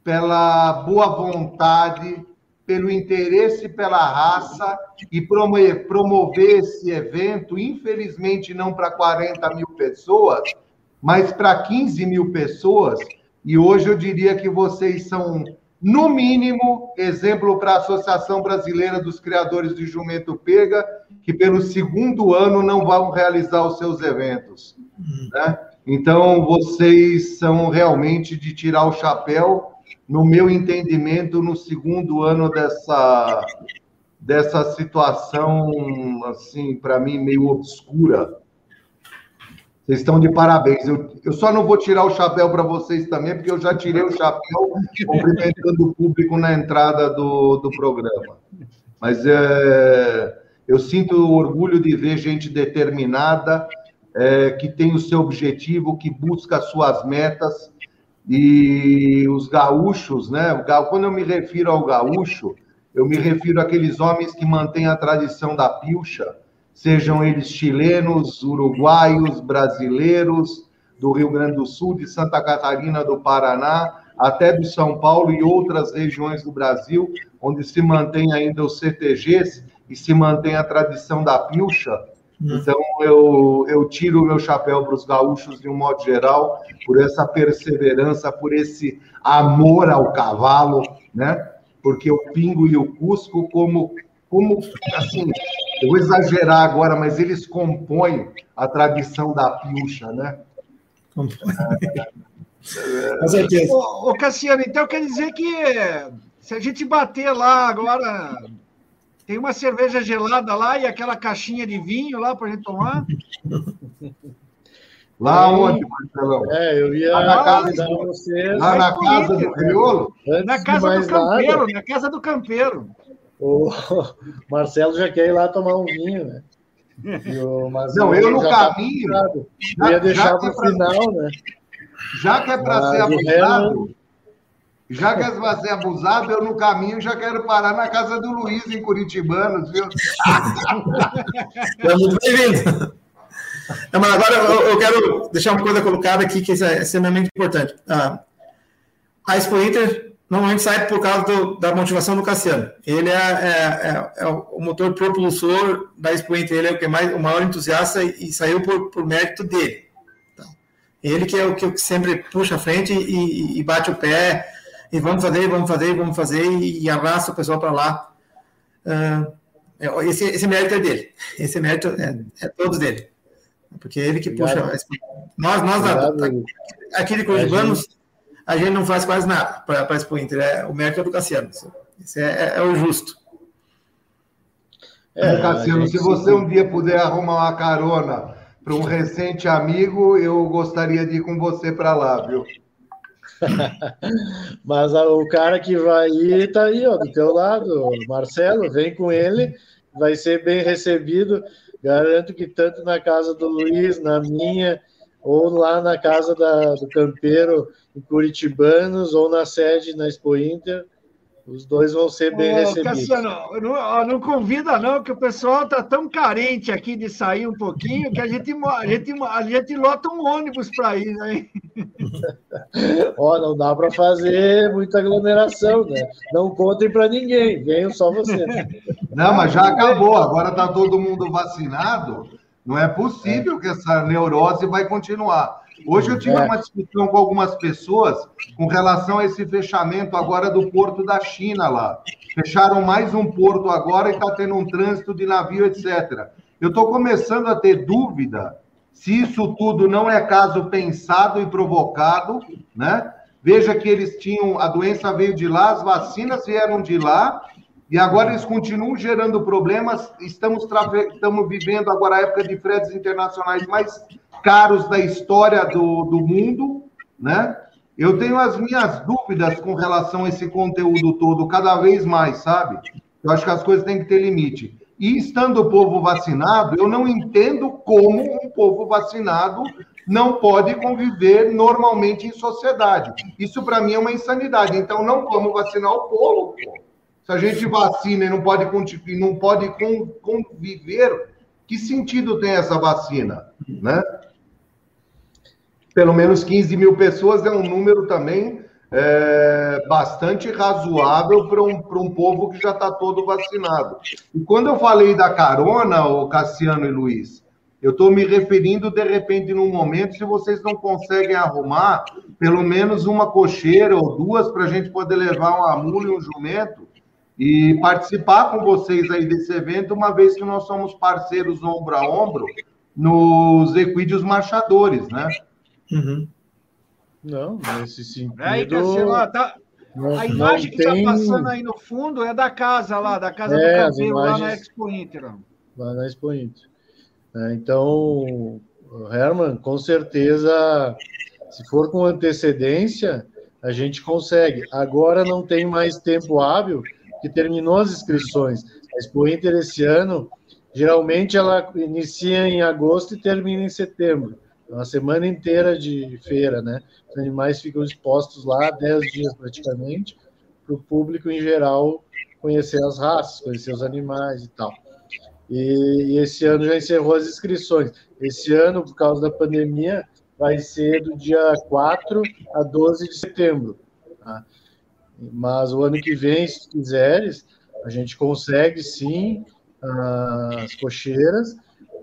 pela boa vontade, pelo interesse pela raça e promover, esse evento, infelizmente não para 40 mil pessoas, mas para 15 mil pessoas. E hoje eu diria que vocês são no mínimo, exemplo para a Associação Brasileira dos Criadores de Jumento Pega, que pelo segundo ano não vão realizar os seus eventos. Né? Então, vocês são realmente de tirar o chapéu, no meu entendimento, no segundo ano dessa, dessa situação, assim, para mim, meio obscura vocês estão de parabéns. Eu, eu só não vou tirar o chapéu para vocês também, porque eu já tirei o chapéu cumprimentando o público na entrada do, do programa. Mas é, eu sinto orgulho de ver gente determinada, é, que tem o seu objetivo, que busca as suas metas. E os gaúchos, né? Quando eu me refiro ao gaúcho, eu me refiro àqueles homens que mantêm a tradição da pilcha sejam eles chilenos, uruguaios, brasileiros, do Rio Grande do Sul, de Santa Catarina, do Paraná, até do São Paulo e outras regiões do Brasil, onde se mantém ainda os CTGs e se mantém a tradição da pilcha. Hum. Então, eu, eu tiro o meu chapéu para os gaúchos, de um modo geral, por essa perseverança, por esse amor ao cavalo, né? Porque o Pingo e o Cusco, como como, assim, eu vou exagerar agora, mas eles compõem a tradição da pilcha, né? Com certeza. Ô, ô, Cassiano, então quer dizer que se a gente bater lá agora, tem uma cerveja gelada lá e aquela caixinha de vinho lá para a gente tomar? Lá onde, Marcelão? É, eu ia lá na casa do, vocês. Lá na casa do Criolo? Na casa do Campeiro, na casa do Campeiro. O *laughs* Marcelo já quer ir lá tomar um vinho, né? O, não, eu no tá caminho. Tá eu ia deixar para o é final, né? Já que é para ser abusado, já que para ser abusado, eu no caminho já quero parar na casa do Luiz, em Curitibanos, viu? é muito bem-vindo. Mas agora eu, eu, quero deixar uma coisa colocada aqui que é extremamente importante. Ah, a Expo Inter normalmente sai por causa do, da motivação do Cassiano. Ele é, é, é, é, o motor propulsor da expoente, ele é o que mais, o maior entusiasta e, e saiu por, por mérito dele. Então, ele que é o que sempre puxa a frente e, e, bate o pé e vamos fazer, vamos fazer, vamos fazer e, e abraça o pessoal para lá. Uh, esse, esse mérito é dele. Esse mérito é, é todo dele. Porque é ele que puxa. Nós, nós aqui de Curitibanos, a gente não faz quase nada para a Expo Inter. É, o mérito é do Cassiano. Isso é, é o justo. É, Cassiano, se você um dia puder arrumar uma carona para um recente amigo, eu gostaria de ir com você para lá, viu? *laughs* Mas o cara que vai ir está aí, ó, do teu lado, Marcelo, vem com ele, vai ser bem recebido. Garanto que tanto na casa do Luiz, na minha, ou lá na casa da, do campeiro em Curitibanos, ou na sede na Expo Inter. Os dois vão ser bem Ô, recebidos. Cassiano, não, não convida não, que o pessoal está tão carente aqui de sair um pouquinho que a gente, a gente, a gente lota um ônibus para ir, né? *laughs* Ó, não dá para fazer muita aglomeração, né? Não contem para ninguém, venham só você. Não, mas já acabou, agora está todo mundo vacinado. Não é possível é. que essa neurose vai continuar. Hoje eu tive é. uma discussão com algumas pessoas com relação a esse fechamento agora do porto da China lá. Fecharam mais um porto agora e está tendo um trânsito de navio, etc. Eu estou começando a ter dúvida se isso tudo não é caso pensado e provocado, né? Veja que eles tinham, a doença veio de lá, as vacinas vieram de lá, e agora eles continuam gerando problemas. Estamos, estamos vivendo agora a época de fretes internacionais mais caros da história do, do mundo, né? Eu tenho as minhas dúvidas com relação a esse conteúdo todo, cada vez mais, sabe? Eu acho que as coisas têm que ter limite. E estando o povo vacinado, eu não entendo como um povo vacinado não pode conviver normalmente em sociedade. Isso para mim é uma insanidade. Então não vamos vacinar o povo. Se a gente vacina e não pode, não pode conviver, que sentido tem essa vacina, né? Pelo menos 15 mil pessoas é um número também é, bastante razoável para um, um povo que já está todo vacinado. E quando eu falei da carona, o Cassiano e Luiz, eu estou me referindo, de repente, num momento, se vocês não conseguem arrumar pelo menos uma cocheira ou duas para a gente poder levar uma mula e um jumento e participar com vocês aí desse evento, uma vez que nós somos parceiros ombro a ombro nos Equídeos Marchadores, né? Uhum. Não, nesse sentido. Aí, Cassiano, tá... Não, a imagem que está tem... passando aí no fundo é da casa lá, da casa é, do cabelo imagens... lá na Expo Inter. Lá na Expo Inter. É, então, Herman, com certeza, se for com antecedência, a gente consegue. Agora não tem mais tempo hábil, que terminou as inscrições. A Expo Inter esse ano, geralmente ela inicia em agosto e termina em setembro uma semana inteira de feira, né? Os animais ficam expostos lá 10 dias praticamente, para o público em geral conhecer as raças, conhecer os animais e tal. E, e, esse ano já encerrou as inscrições. Esse ano, por causa da pandemia, vai ser do dia 4 a 12 de setembro. Tá? Mas o ano que vem, se quiseres, a gente consegue sim as cocheiras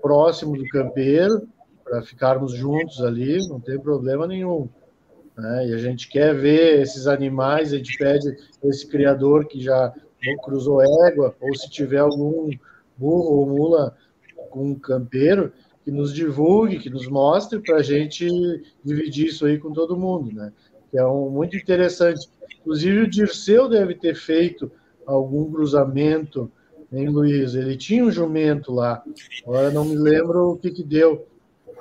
próximo do campeiro, para ficarmos juntos ali, não tem problema nenhum. Né? E a gente quer ver esses animais, a gente pede esse criador que já cruzou égua, ou se tiver algum burro ou mula com um campeiro, que nos divulgue, que nos mostre para a gente dividir isso aí com todo mundo, né? Que é um, muito interessante. Inclusive o Dirceu deve ter feito algum cruzamento, em Luiz? Ele tinha um jumento lá, agora não me lembro o que que deu,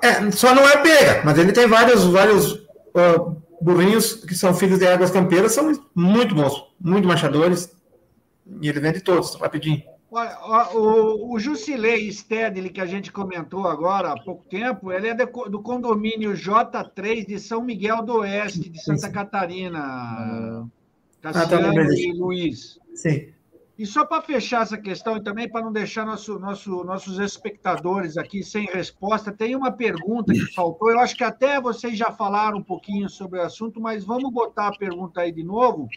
é, só não é pega, mas ele tem vários, vários uh, burrinhos que são filhos de águas campeiras, são muito bons, muito machadores, e ele vende todos, rapidinho. O, o Jusilei Stedley, que a gente comentou agora há pouco tempo, ele é do condomínio J3 de São Miguel do Oeste, de Santa Catarina. Cassiano ah, tá e Luiz. Sim. E só para fechar essa questão e também para não deixar nosso, nosso, nossos espectadores aqui sem resposta, tem uma pergunta que faltou. Eu acho que até vocês já falaram um pouquinho sobre o assunto, mas vamos botar a pergunta aí de novo,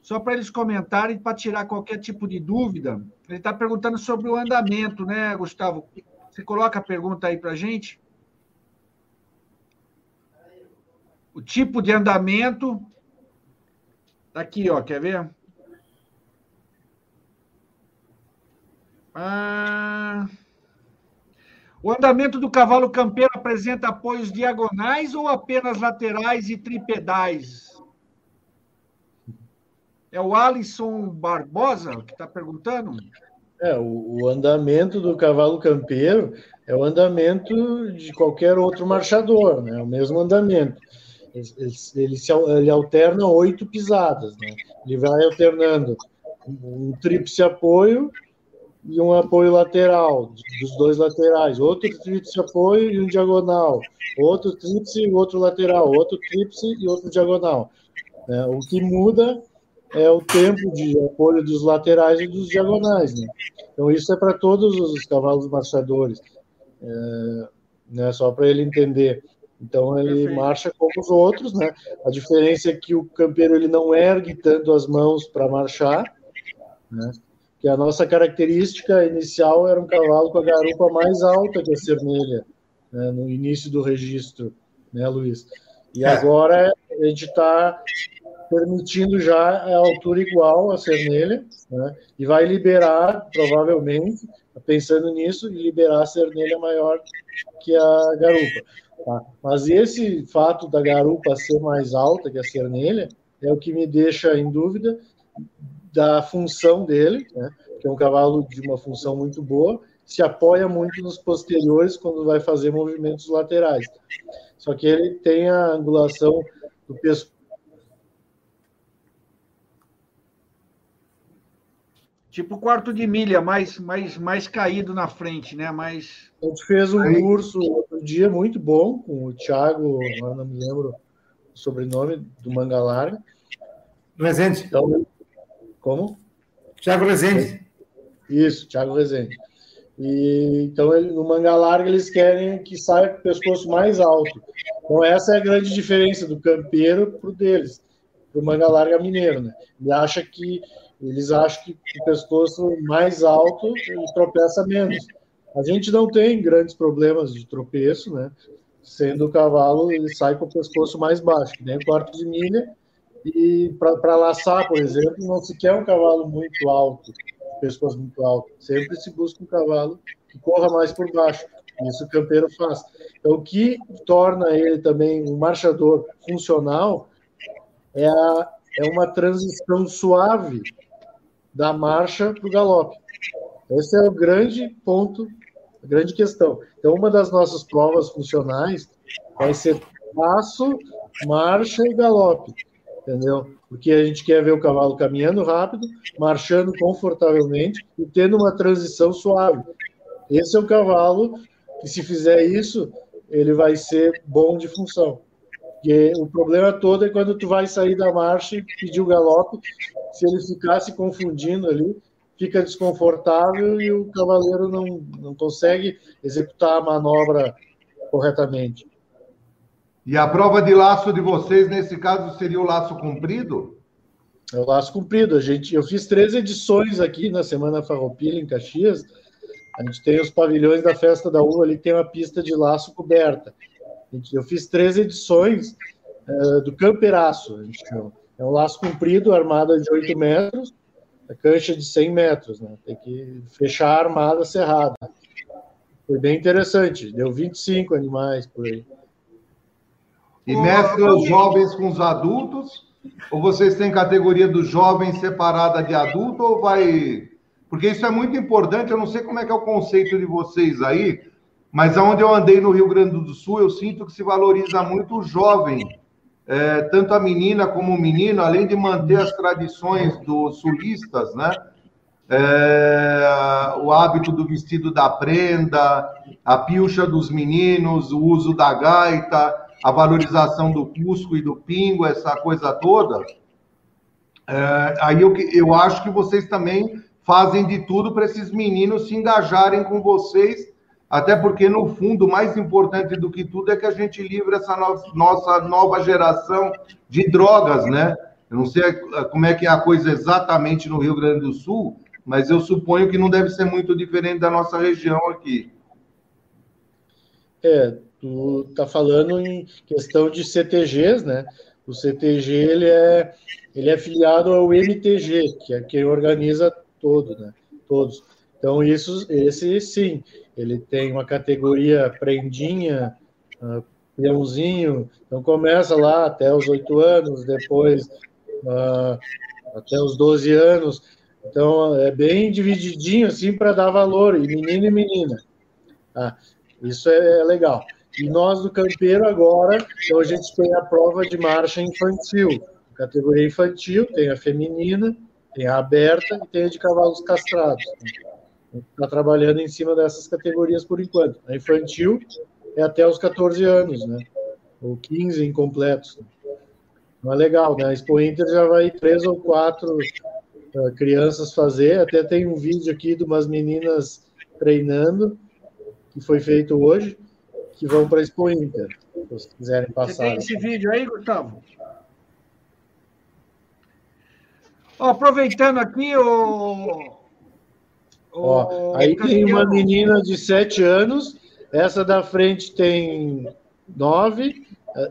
só para eles comentarem, para tirar qualquer tipo de dúvida. Ele está perguntando sobre o andamento, né, Gustavo? Você coloca a pergunta aí para a gente? O tipo de andamento. Está aqui, ó, quer ver? Ah... O andamento do cavalo campeiro apresenta apoios diagonais ou apenas laterais e tripedais? É o Alisson Barbosa que está perguntando? É, o, o, andamento do cavalo campeiro é o andamento de qualquer outro marchador, né? É o mesmo andamento. Ele, ele, ele alterna oito pisadas, né? Ele vai alternando um tríplice apoio e um apoio lateral, dos dois laterais, outro tríplice apoio e um diagonal, outro tríplice e outro lateral, outro tríplice e outro diagonal. É, o que muda é o tempo de apoio dos laterais e dos diagonais. Né? Então, isso é para todos os cavalos marchadores, é, né, só para ele entender. Então, ele Perfeito. marcha como os outros. Né? A diferença é que o campeiro ele não ergue tanto as mãos para marchar, né? Que a nossa característica inicial era um cavalo com a garupa mais alta que a cernelha, né, no início do registro, né, Luiz? E é. agora a gente está permitindo já a altura igual à cernelha, né, e vai liberar, provavelmente, pensando nisso, liberar a cernelha maior que a garupa. Tá? Mas esse fato da garupa ser mais alta que a cernelha é o que me deixa em dúvida da função dele, né, que é um cavalo de uma função muito boa, se apoia muito nos posteriores quando vai fazer movimentos laterais. Só que ele tem a angulação do pescoço. Tipo quarto de milha, mais, mais, mais caído na frente, né? Mais... A gente fez um curso urso outro dia muito bom com o Thiago, não me lembro o sobrenome, do Manga Larga. Mas antes, então, como? Thiago Rezende. Isso, Thiago Rezende. E, então, ele, no manga larga, eles querem que saia com o pescoço mais alto. Então, essa é a grande diferença do campeiro para o deles, para o manga larga mineiro. Né? Ele acha que eles acham que o pescoço mais alto ele tropeça menos. A gente não tem grandes problemas de tropeço, né? Sendo o cavalo, ele sai com o pescoço mais baixo, que nem o quarto de milha. E para laçar, por exemplo, não se quer um cavalo muito alto, pescoço muito alto. Sempre se busca um cavalo que corra mais por baixo. Isso o campeiro faz. Então, o que torna ele também um marchador funcional é, a, é uma transição suave da marcha para o galope. Esse é o grande ponto, a grande questão. Então, uma das nossas provas funcionais vai ser passo, marcha e galope, entendeu? Porque a gente quer ver o cavalo caminhando rápido, marchando confortavelmente e tendo uma transição suave. Esse é o cavalo que, se fizer isso, ele vai ser bom de função. Porque o problema todo é quando tu vai sair da marcha e pedir o galope, se ele ficar se confundindo ali, fica desconfortável e o cavaleiro não, não consegue executar a manobra corretamente. E a prova de laço de vocês, nesse caso, seria o laço comprido? É o laço comprido. A gente, eu fiz três edições aqui na Semana Farroupilha, em Caxias. A gente tem os pavilhões da Festa da Uva ali, tem uma pista de laço coberta. Eu fiz três edições uh, do camperaço, a gente chama. É um laço comprido, armada de 8 metros, a cancha de 100 metros, né? Tem que fechar a armada cerrada. Foi bem interessante, deu 25 animais por aí. E mescla os jovens com os adultos? Ou vocês têm categoria dos jovens separada de adulto? Ou vai. Porque isso é muito importante, eu não sei como é que é o conceito de vocês aí, mas aonde eu andei no Rio Grande do Sul, eu sinto que se valoriza muito o jovem, é, tanto a menina como o menino, além de manter as tradições dos sulistas, né? É, o hábito do vestido da prenda, a pilcha dos meninos, o uso da gaita, a valorização do cusco e do pingo, essa coisa toda. É, aí eu, eu acho que vocês também fazem de tudo para esses meninos se engajarem com vocês até porque, no fundo, mais importante do que tudo é que a gente livre essa no nossa nova geração de drogas, né? Eu não sei como é que é a coisa exatamente no Rio Grande do Sul, mas eu suponho que não deve ser muito diferente da nossa região aqui. É, tu tá falando em questão de CTGs, né? O CTG ele é ele é filiado ao MTG, que é quem organiza todo, né? Todos. Então isso, esse sim, ele tem uma categoria prendinha, uh, peãozinho, então começa lá até os oito anos, depois uh, até os 12 anos. Então é bem divididinho assim para dar valor, e menino e menina. Ah, isso é, é legal. E nós do Campeiro agora, então a gente tem a prova de marcha infantil. Categoria infantil, tem a feminina, tem a aberta e tem a de cavalos castrados está trabalhando em cima dessas categorias por enquanto. A infantil é até os 14 anos, né? Ou 15 incompletos. Não é legal, né? A Expo Inter já vai três ou quatro uh, crianças fazer. Até tem um vídeo aqui de umas meninas treinando, que foi feito hoje, que vão para a Expo Inter, se vocês quiserem passar. Você tem esse vídeo aí, Gustavo? aproveitando aqui, o, Ó, aí tem uma menina de sete anos, essa da frente tem nove,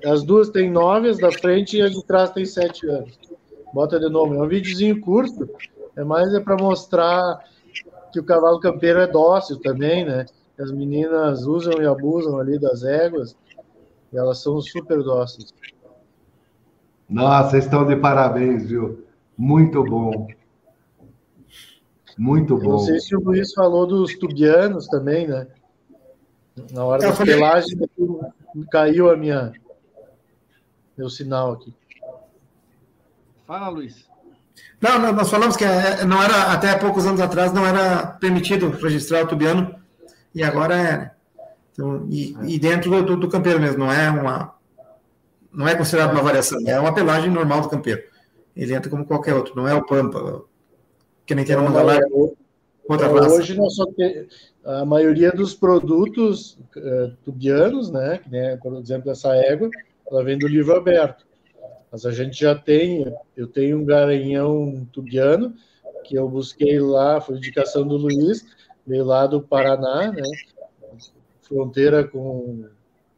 as duas têm nove, as da frente e a de trás tem sete anos. Bota de novo, é um videozinho curto, é mais é para mostrar que o cavalo campeiro é dócil também, né? As meninas usam e abusam ali das éguas, e elas são super dóceis. Nossa, estão de parabéns, viu? Muito bom. Muito bom. Não sei se o Luiz falou dos tubianos também, né? Na hora da pelagem caiu a minha meu sinal aqui. Fala, Luiz. Não, nós falamos que é, não era, até poucos anos atrás, não era permitido registrar o tubiano, e agora é. Então, e, e, dentro do, do, campeiro mesmo, não é uma. Não é considerado uma variação, é uma pelagem normal do campeiro. Ele entra como qualquer outro, não é o Pampa, que nem tem uma. Outra então, Hoje nós só tem, a maioria dos produtos uh, tubianos, né, né, por exemplo, essa égua, ela vem do livro aberto. Mas a gente já tem, eu tenho um garanhão tubiano, que eu busquei lá, foi indicação do Luiz, veio lá do Paraná, né, fronteira com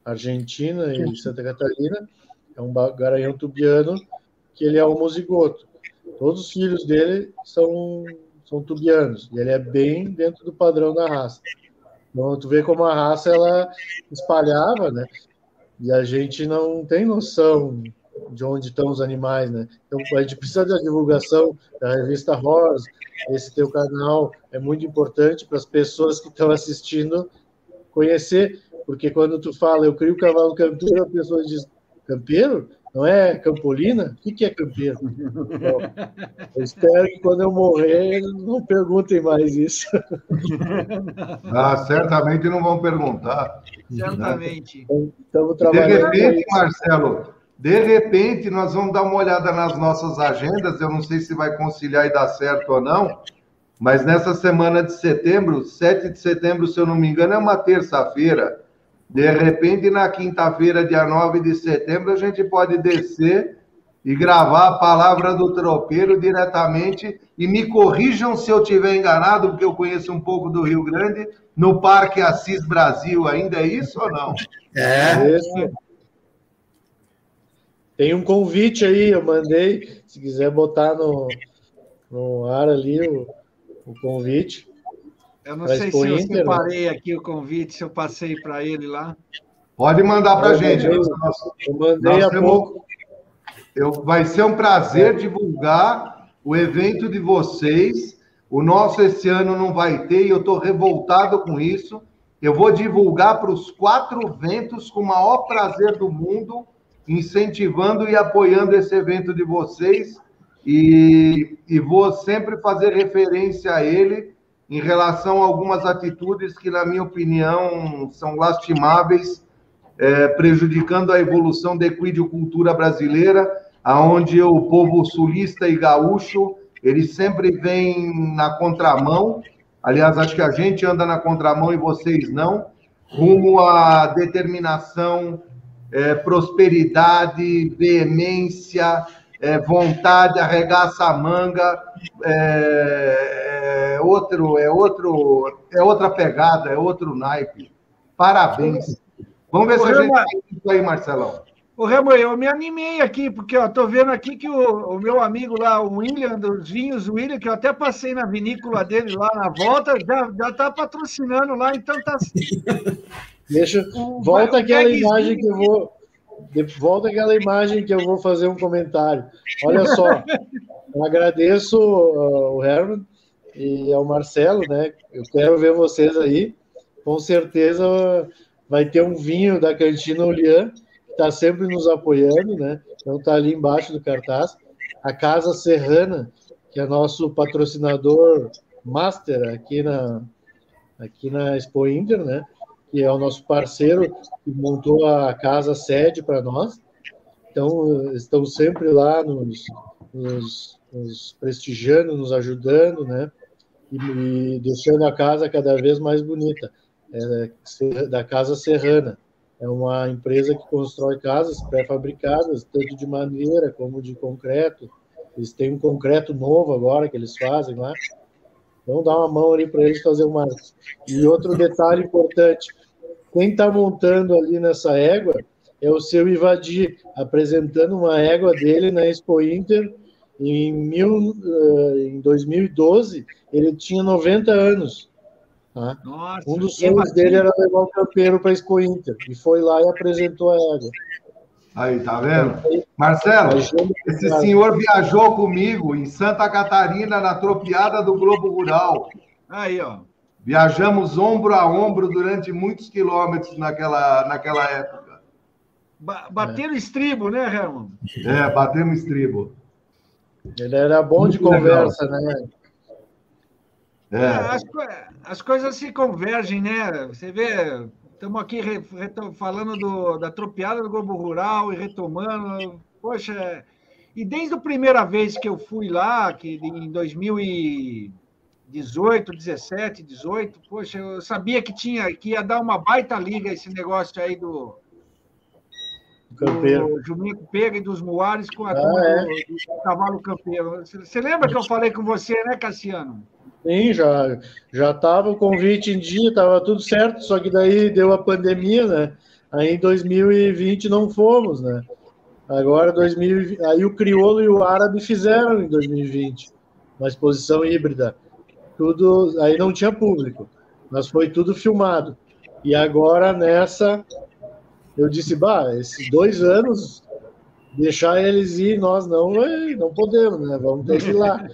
Argentina e Santa Catarina, é um garanhão tubiano que ele é homozigoto. Todos os filhos dele são são tubianos, e ele é bem dentro do padrão da raça. Então, tu vê como a raça ela espalhava, né? E a gente não tem noção de onde estão os animais, né? Então, a gente precisa da divulgação da revista Horse, esse teu canal é muito importante para as pessoas que estão assistindo conhecer, porque quando tu fala, eu crio o cavalo campeiro, a pessoa diz, campeiro? Não é Campolina? O que é campeiro? eu espero que quando eu morrer não perguntem mais isso. *laughs* Ah, certamente não vão perguntar. Certamente. Estamos trabalhando. De repente, Marcelo, de repente nós vamos dar uma olhada nas nossas agendas. Eu não sei se vai conciliar e dar certo ou não, mas nessa semana de setembro, 7 de setembro, se eu não me engano, é uma terça-feira. De repente, na quinta-feira, dia 9 de setembro, a gente pode descer e gravar a palavra do tropeiro diretamente. E me corrijam se eu estiver enganado, porque eu conheço um pouco do Rio Grande, no Parque Assis Brasil. Ainda é isso ou não? É. é Tem um convite aí, eu mandei. Se quiser botar no, no ar ali o, o convite. Eu não sei se eu Inter, separei aqui o convite, se eu passei para ele lá. Pode mandar para a gente. eu mandei há pouco. Eu, vai ser um prazer divulgar o evento de vocês. O nosso esse ano não vai ter e eu estou revoltado com isso. Eu vou divulgar para os quatro ventos com o maior prazer do mundo, incentivando e apoiando esse evento de vocês. E, e vou sempre fazer referência a ele em relação a algumas atitudes que, na minha opinião, são lastimáveis, é, prejudicando a evolução da equidicultura brasileira, aonde o povo sulista e gaúcho, ele sempre vem na contramão, aliás, acho que a gente anda na contramão e vocês não, rumo à determinação, é, prosperidade, veemência, é, vontade, arregaça a manga, é, é, outro, é outro, é outra pegada, é outro naipe. Parabéns. Vamos ver se a gente tem isso aí, Marcelão. Ô, Remo, eu me animei aqui, porque ó, tô vendo aqui que o, o, meu amigo lá, o William dos vinhos, o William, que eu até passei na vinícola dele lá na volta, já, já tá patrocinando lá, então tá. Deixa, volta aquela imagem que eu vou volta aquela imagem que eu vou fazer um comentário. Olha só, *laughs* eu agradeço uh, o Herman e ao Marcelo, né? Eu quero ver vocês aí. Com certeza vai ter um vinho da Cantina Olian, está sempre nos apoiando, né? Então está ali embaixo do cartaz. A Casa Serrana, que é nosso patrocinador master aqui na, aqui na Expo Inter, né? que é o nosso parceiro que montou a casa sede para nós. Então, estão sempre lá nos, nos, nos prestigiando, nos ajudando, né? E, e, deixando a casa cada vez mais bonita. É, da Casa Serrana. É uma empresa que constrói casas pré-fabricadas, tanto de madeira como de concreto. Eles têm um concreto novo agora que eles fazem lá. Então, dá uma mão ali para eles fazer uma. E outro detalhe importante: quem está montando ali nessa égua é o seu Ivadir, apresentando uma égua dele na Expo Inter em, mil, uh, em 2012. Ele tinha 90 anos. Tá? Nossa, um dos sonhos dele era levar o campeiro para a Expo Inter. E foi lá e apresentou a égua. Aí, tá vendo? Marcelo, esse senhor viajou comigo em Santa Catarina, na tropiada do Globo Rural. Aí, ó. Viajamos ombro a ombro durante muitos quilômetros naquela, naquela época. Ba bateram é. estribo, né, Herman? É, batemos estribo. Ele era bom Muito de conversa, legal. né? É. é. As, as, coisas se convergem, né? Você vê, estamos aqui re, falando do, da tropiada do Globo Rural e retomando. Poxa, e desde a primeira vez que eu fui lá, que em 2018, 17, 18, poxa, eu sabia que tinha que ia dar uma baita liga esse negócio aí do, Campeiro. do Juninho Pega e dos Moares com a ah, é? do, do, Cavalo Campeiro. Você lembra que eu falei com você, né, Cassiano? Sim, já já estava o convite em dia, estava tudo certo, só que daí deu a pandemia, né? Aí em 2020 não fomos, né? Agora 2020, aí o crioulo e o árabe fizeram em 2020 uma exposição híbrida. Tudo, aí não tinha público, mas foi tudo filmado. E agora nessa eu disse, bah, esses dois anos deixar eles ir, nós não, não podemos, né? Vamos ter que ir lá.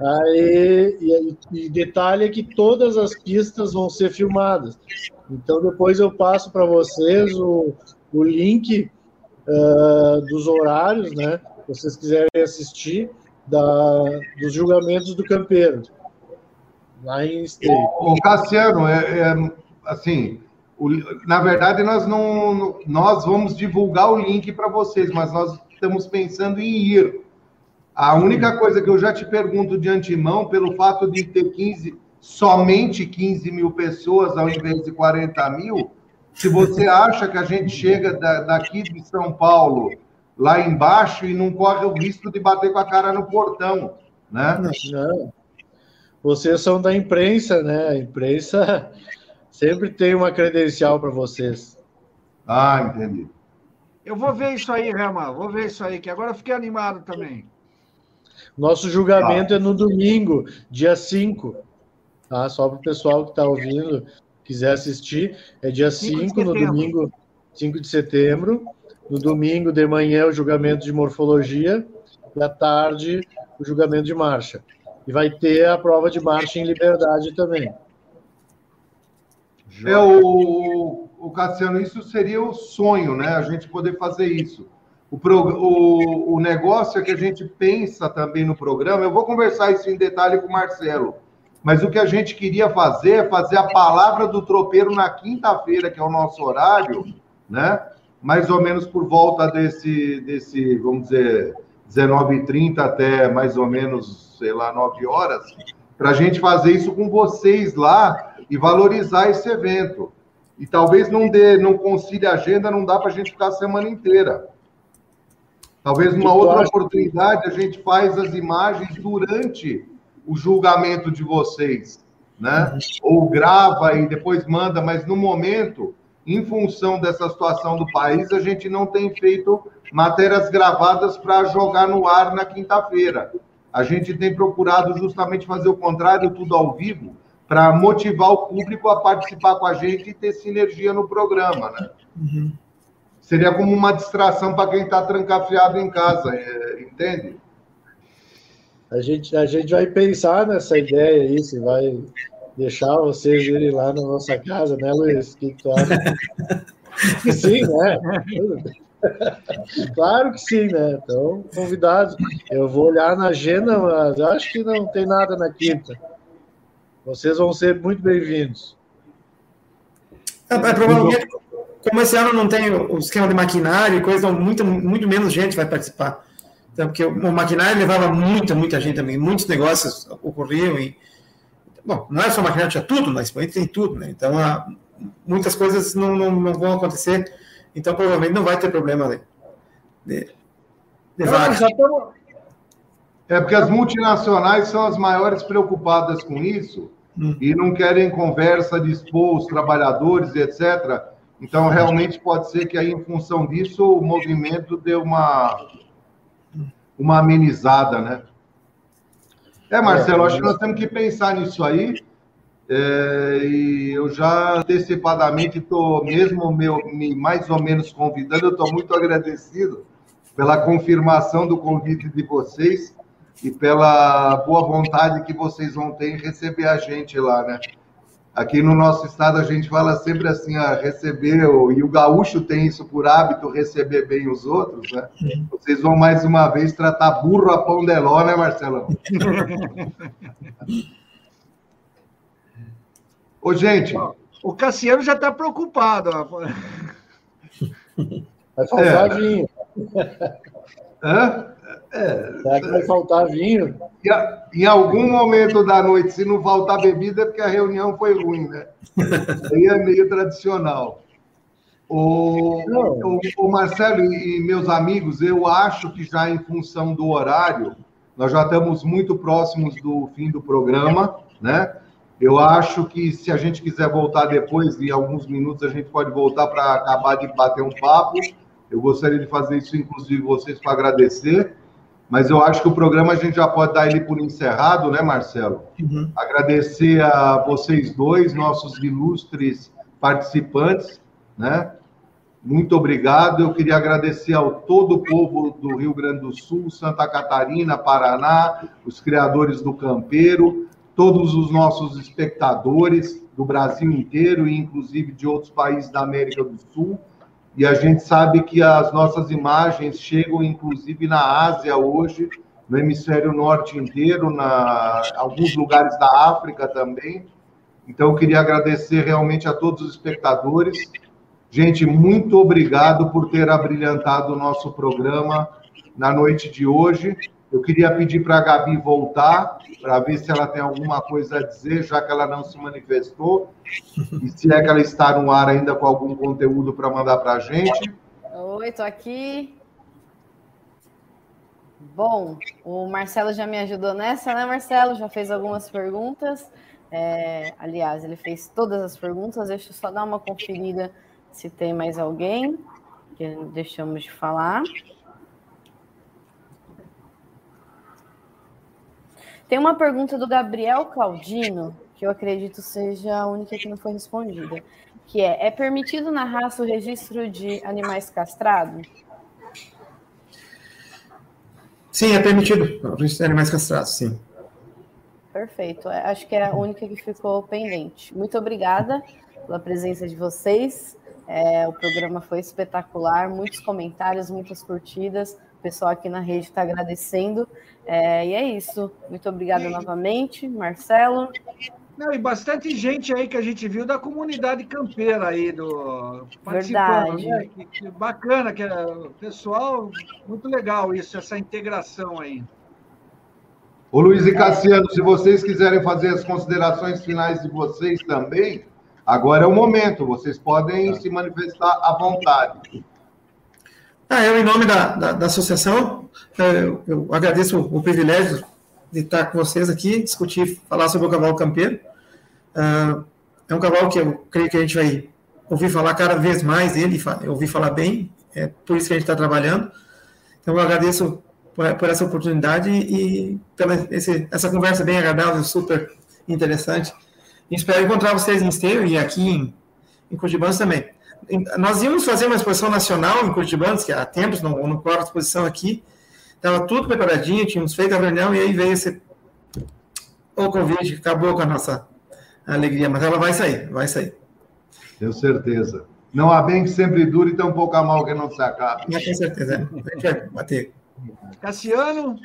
Aí, e, e detalhe é que todas as pistas vão ser filmadas. Então depois eu passo para vocês o, o link uh, dos horários, né? Se vocês quiserem assistir da, dos julgamentos do campeiro lá em State. O Cassiano, é, é assim, o, na verdade nós não, nós vamos divulgar o link para vocês, mas nós estamos pensando em ir. A única coisa que eu já te pergunto de antemão, pelo fato de ter 15, somente 15 mil pessoas ao invés de 40 mil, se você acha que a gente chega da, daqui de São Paulo lá embaixo e não corre o risco de bater com a cara no portão, né? Não. Vocês são da imprensa, né? A imprensa sempre tem uma credencial para vocês. Ah, entendi. Eu vou ver isso aí, Rama, vou ver isso aí, que agora eu fiquei animado também. Nosso julgamento ah. é no domingo, dia 5. Tá? Só para o pessoal que está ouvindo quiser assistir, é dia 5, no domingo, 5 de setembro. No domingo de manhã, o julgamento de morfologia, e à tarde, o julgamento de marcha. E vai ter a prova de marcha em liberdade também. É o, o Cassiano, isso seria o sonho, né? A gente poder fazer isso. O, pro, o, o negócio é que a gente pensa também no programa. Eu vou conversar isso em detalhe com o Marcelo mas o que a gente queria fazer é fazer a palavra do tropeiro na quinta-feira, que é o nosso horário, né? Mais ou menos por volta desse, desse vamos dizer, 19h30 até mais ou menos, sei lá, 9 horas, para a gente fazer isso com vocês lá e valorizar esse evento. E talvez não dê, não concilie a agenda, não dá para a gente ficar a semana inteira. Talvez numa outra oportunidade a gente faz as imagens durante o julgamento de vocês, né? Ou grava e depois manda, mas no momento, em função dessa situação do país, a gente não tem feito matérias gravadas para jogar no ar na quinta-feira. A gente tem procurado justamente fazer o contrário, tudo ao vivo, para motivar o público a participar com a gente e ter sinergia no programa, né? Uhum. Seria como uma distração para quem está trancafiado em casa, é, entende? A gente, a gente vai pensar nessa ideia aí, se vai deixar vocês irem lá na nossa casa, né, Luiz? Que tu acha? sim, né? *laughs* claro que sim, né? Então, convidados. Eu vou olhar na agenda, mas acho que não tem nada na quinta. Vocês vão ser muito bem-vindos. É, é, provavelmente, como esse ano não tem o esquema de maquinário e coisa, muito, muito menos gente vai participar. Então, porque o maquinário levava muita, muita gente também, muitos negócios ocorriam e bom, não é só maquinário, tinha tudo Espanha, tem tudo, né? Então, há, muitas coisas não, não, não, vão acontecer, então provavelmente não vai ter problema de, de, de É porque as multinacionais são as maiores preocupadas com isso e não querem conversa de expor os trabalhadores, etc. Então, realmente pode ser que aí, em função disso, o movimento deu uma uma amenizada, né? É, Marcelo, acho que nós temos que pensar nisso aí. É, e eu já antecipadamente estou, mesmo meu, me mais ou menos convidando, eu estou muito agradecido pela confirmação do convite de vocês e pela boa vontade que vocês vão ter em receber a gente lá, né? Aqui no nosso estado a gente fala sempre assim, a receber, e o gaúcho tem isso por hábito, receber bem os outros, né? Vocês vão mais uma vez tratar burro a pão de ló, né, Marcelão? *laughs* Ô, gente. O Cassiano já está preocupado. Vai faltar é. vinho. Hã? É. Será que vai faltar vinho? Em algum momento da noite, se não faltar bebida, é porque a reunião foi ruim, né? *laughs* Aí é meio tradicional. O, o, o, Marcelo e meus amigos, eu acho que já em função do horário, nós já estamos muito próximos do fim do programa, né? Eu acho que se a gente quiser voltar depois, de alguns minutos, a gente pode voltar para acabar de bater um papo. Eu gostaria de fazer isso, inclusive, vocês para agradecer. Mas eu acho que o programa a gente já pode dar ele por encerrado, né, Marcelo? Uhum. Agradecer a vocês dois, nossos ilustres participantes, né? Muito obrigado. Eu queria agradecer ao todo o povo do Rio Grande do Sul, Santa Catarina, Paraná, os criadores do Campeiro, todos os nossos espectadores do Brasil inteiro e inclusive de outros países da América do Sul e a gente sabe que as nossas imagens chegam, inclusive, na Ásia hoje, no hemisfério norte inteiro, na alguns lugares da África também. Então, eu queria agradecer realmente a todos os espectadores. Gente, muito obrigado por ter abrilhantado o nosso programa na noite de hoje. Eu queria pedir para a Gabi voltar, para ver se ela tem alguma coisa a dizer, já que ela não se manifestou, e se é que ela está no ar ainda com algum conteúdo para mandar para a gente. Oi, estou aqui. Bom, o Marcelo já me ajudou nessa, né, Marcelo? Já fez algumas perguntas. É, aliás, ele fez todas as perguntas. Deixa eu só dar uma conferida se tem mais alguém que deixamos de falar. Tem uma pergunta do Gabriel Claudino, que eu acredito seja a única que não foi respondida, que é: é permitido na raça o registro de animais castrados? Sim, é permitido o registro de animais castrados, sim. Perfeito. É, acho que é a única que ficou pendente. Muito obrigada pela presença de vocês. É, o programa foi espetacular, muitos comentários, muitas curtidas. O pessoal aqui na rede está agradecendo. É, e é isso. Muito obrigada novamente, Marcelo. Não, e bastante gente aí que a gente viu da comunidade campeira aí, do Verdade. Né? Que, que, bacana, que é, pessoal, muito legal isso, essa integração aí. Ô Luiz e Cassiano, se vocês quiserem fazer as considerações finais de vocês também, agora é o momento, vocês podem se manifestar à vontade. Ah, eu, em nome da, da, da associação, é, eu, eu, agradeço o, o, privilégio de estar com vocês aqui, discutir, falar sobre o cavalo campeiro. Uh, é um cavalo que eu creio que a gente vai ouvir falar cada vez mais dele, ouvir falar bem, é por isso que a gente está trabalhando. Então, eu agradeço por, por essa oportunidade e pela esse, essa conversa bem agradável, super interessante. E espero encontrar vocês em Esteio e aqui em, em também nós íamos fazer uma exposição nacional em Curitibanos, que há tempos, não, não a exposição aqui, estava tudo preparadinho, tínhamos feito a reunião e aí veio esse o convite, acabou com a nossa alegria, mas ela vai sair, vai sair. Tenho certeza. Não há bem que sempre dure, tão pouco a mal que não se acaba. com certeza, a gente vai bater. Cassiano?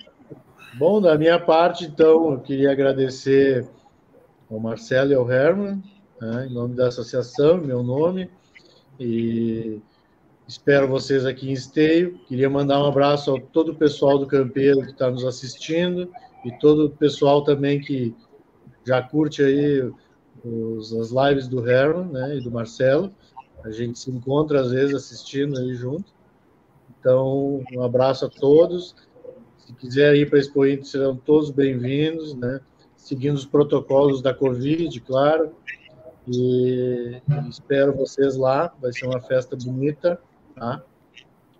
Bom, da minha parte, então, eu queria agradecer ao Marcelo e ao Herman, né, em nome da associação, meu nome, e espero vocês aqui em Esteio. Queria mandar um abraço a todo o pessoal do Campeiro que está nos assistindo e todo o pessoal também que já curte aí os, as lives do Herman né, e do Marcelo. A gente se encontra às vezes assistindo aí junto. Então, um abraço a todos. Se quiser ir para a Expo Inter, serão todos bem-vindos, né? Seguindo os protocolos da Covid, claro. E espero vocês lá, vai ser uma festa bonita, tá?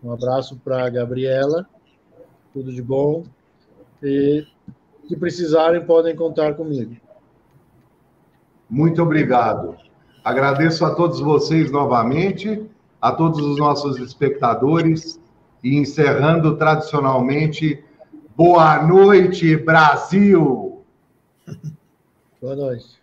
Um abraço para a Gabriela, tudo de bom. E se precisarem, podem contar comigo. Muito obrigado. Agradeço a todos vocês novamente, a todos os nossos espectadores, e encerrando tradicionalmente, boa noite, Brasil! Boa noite.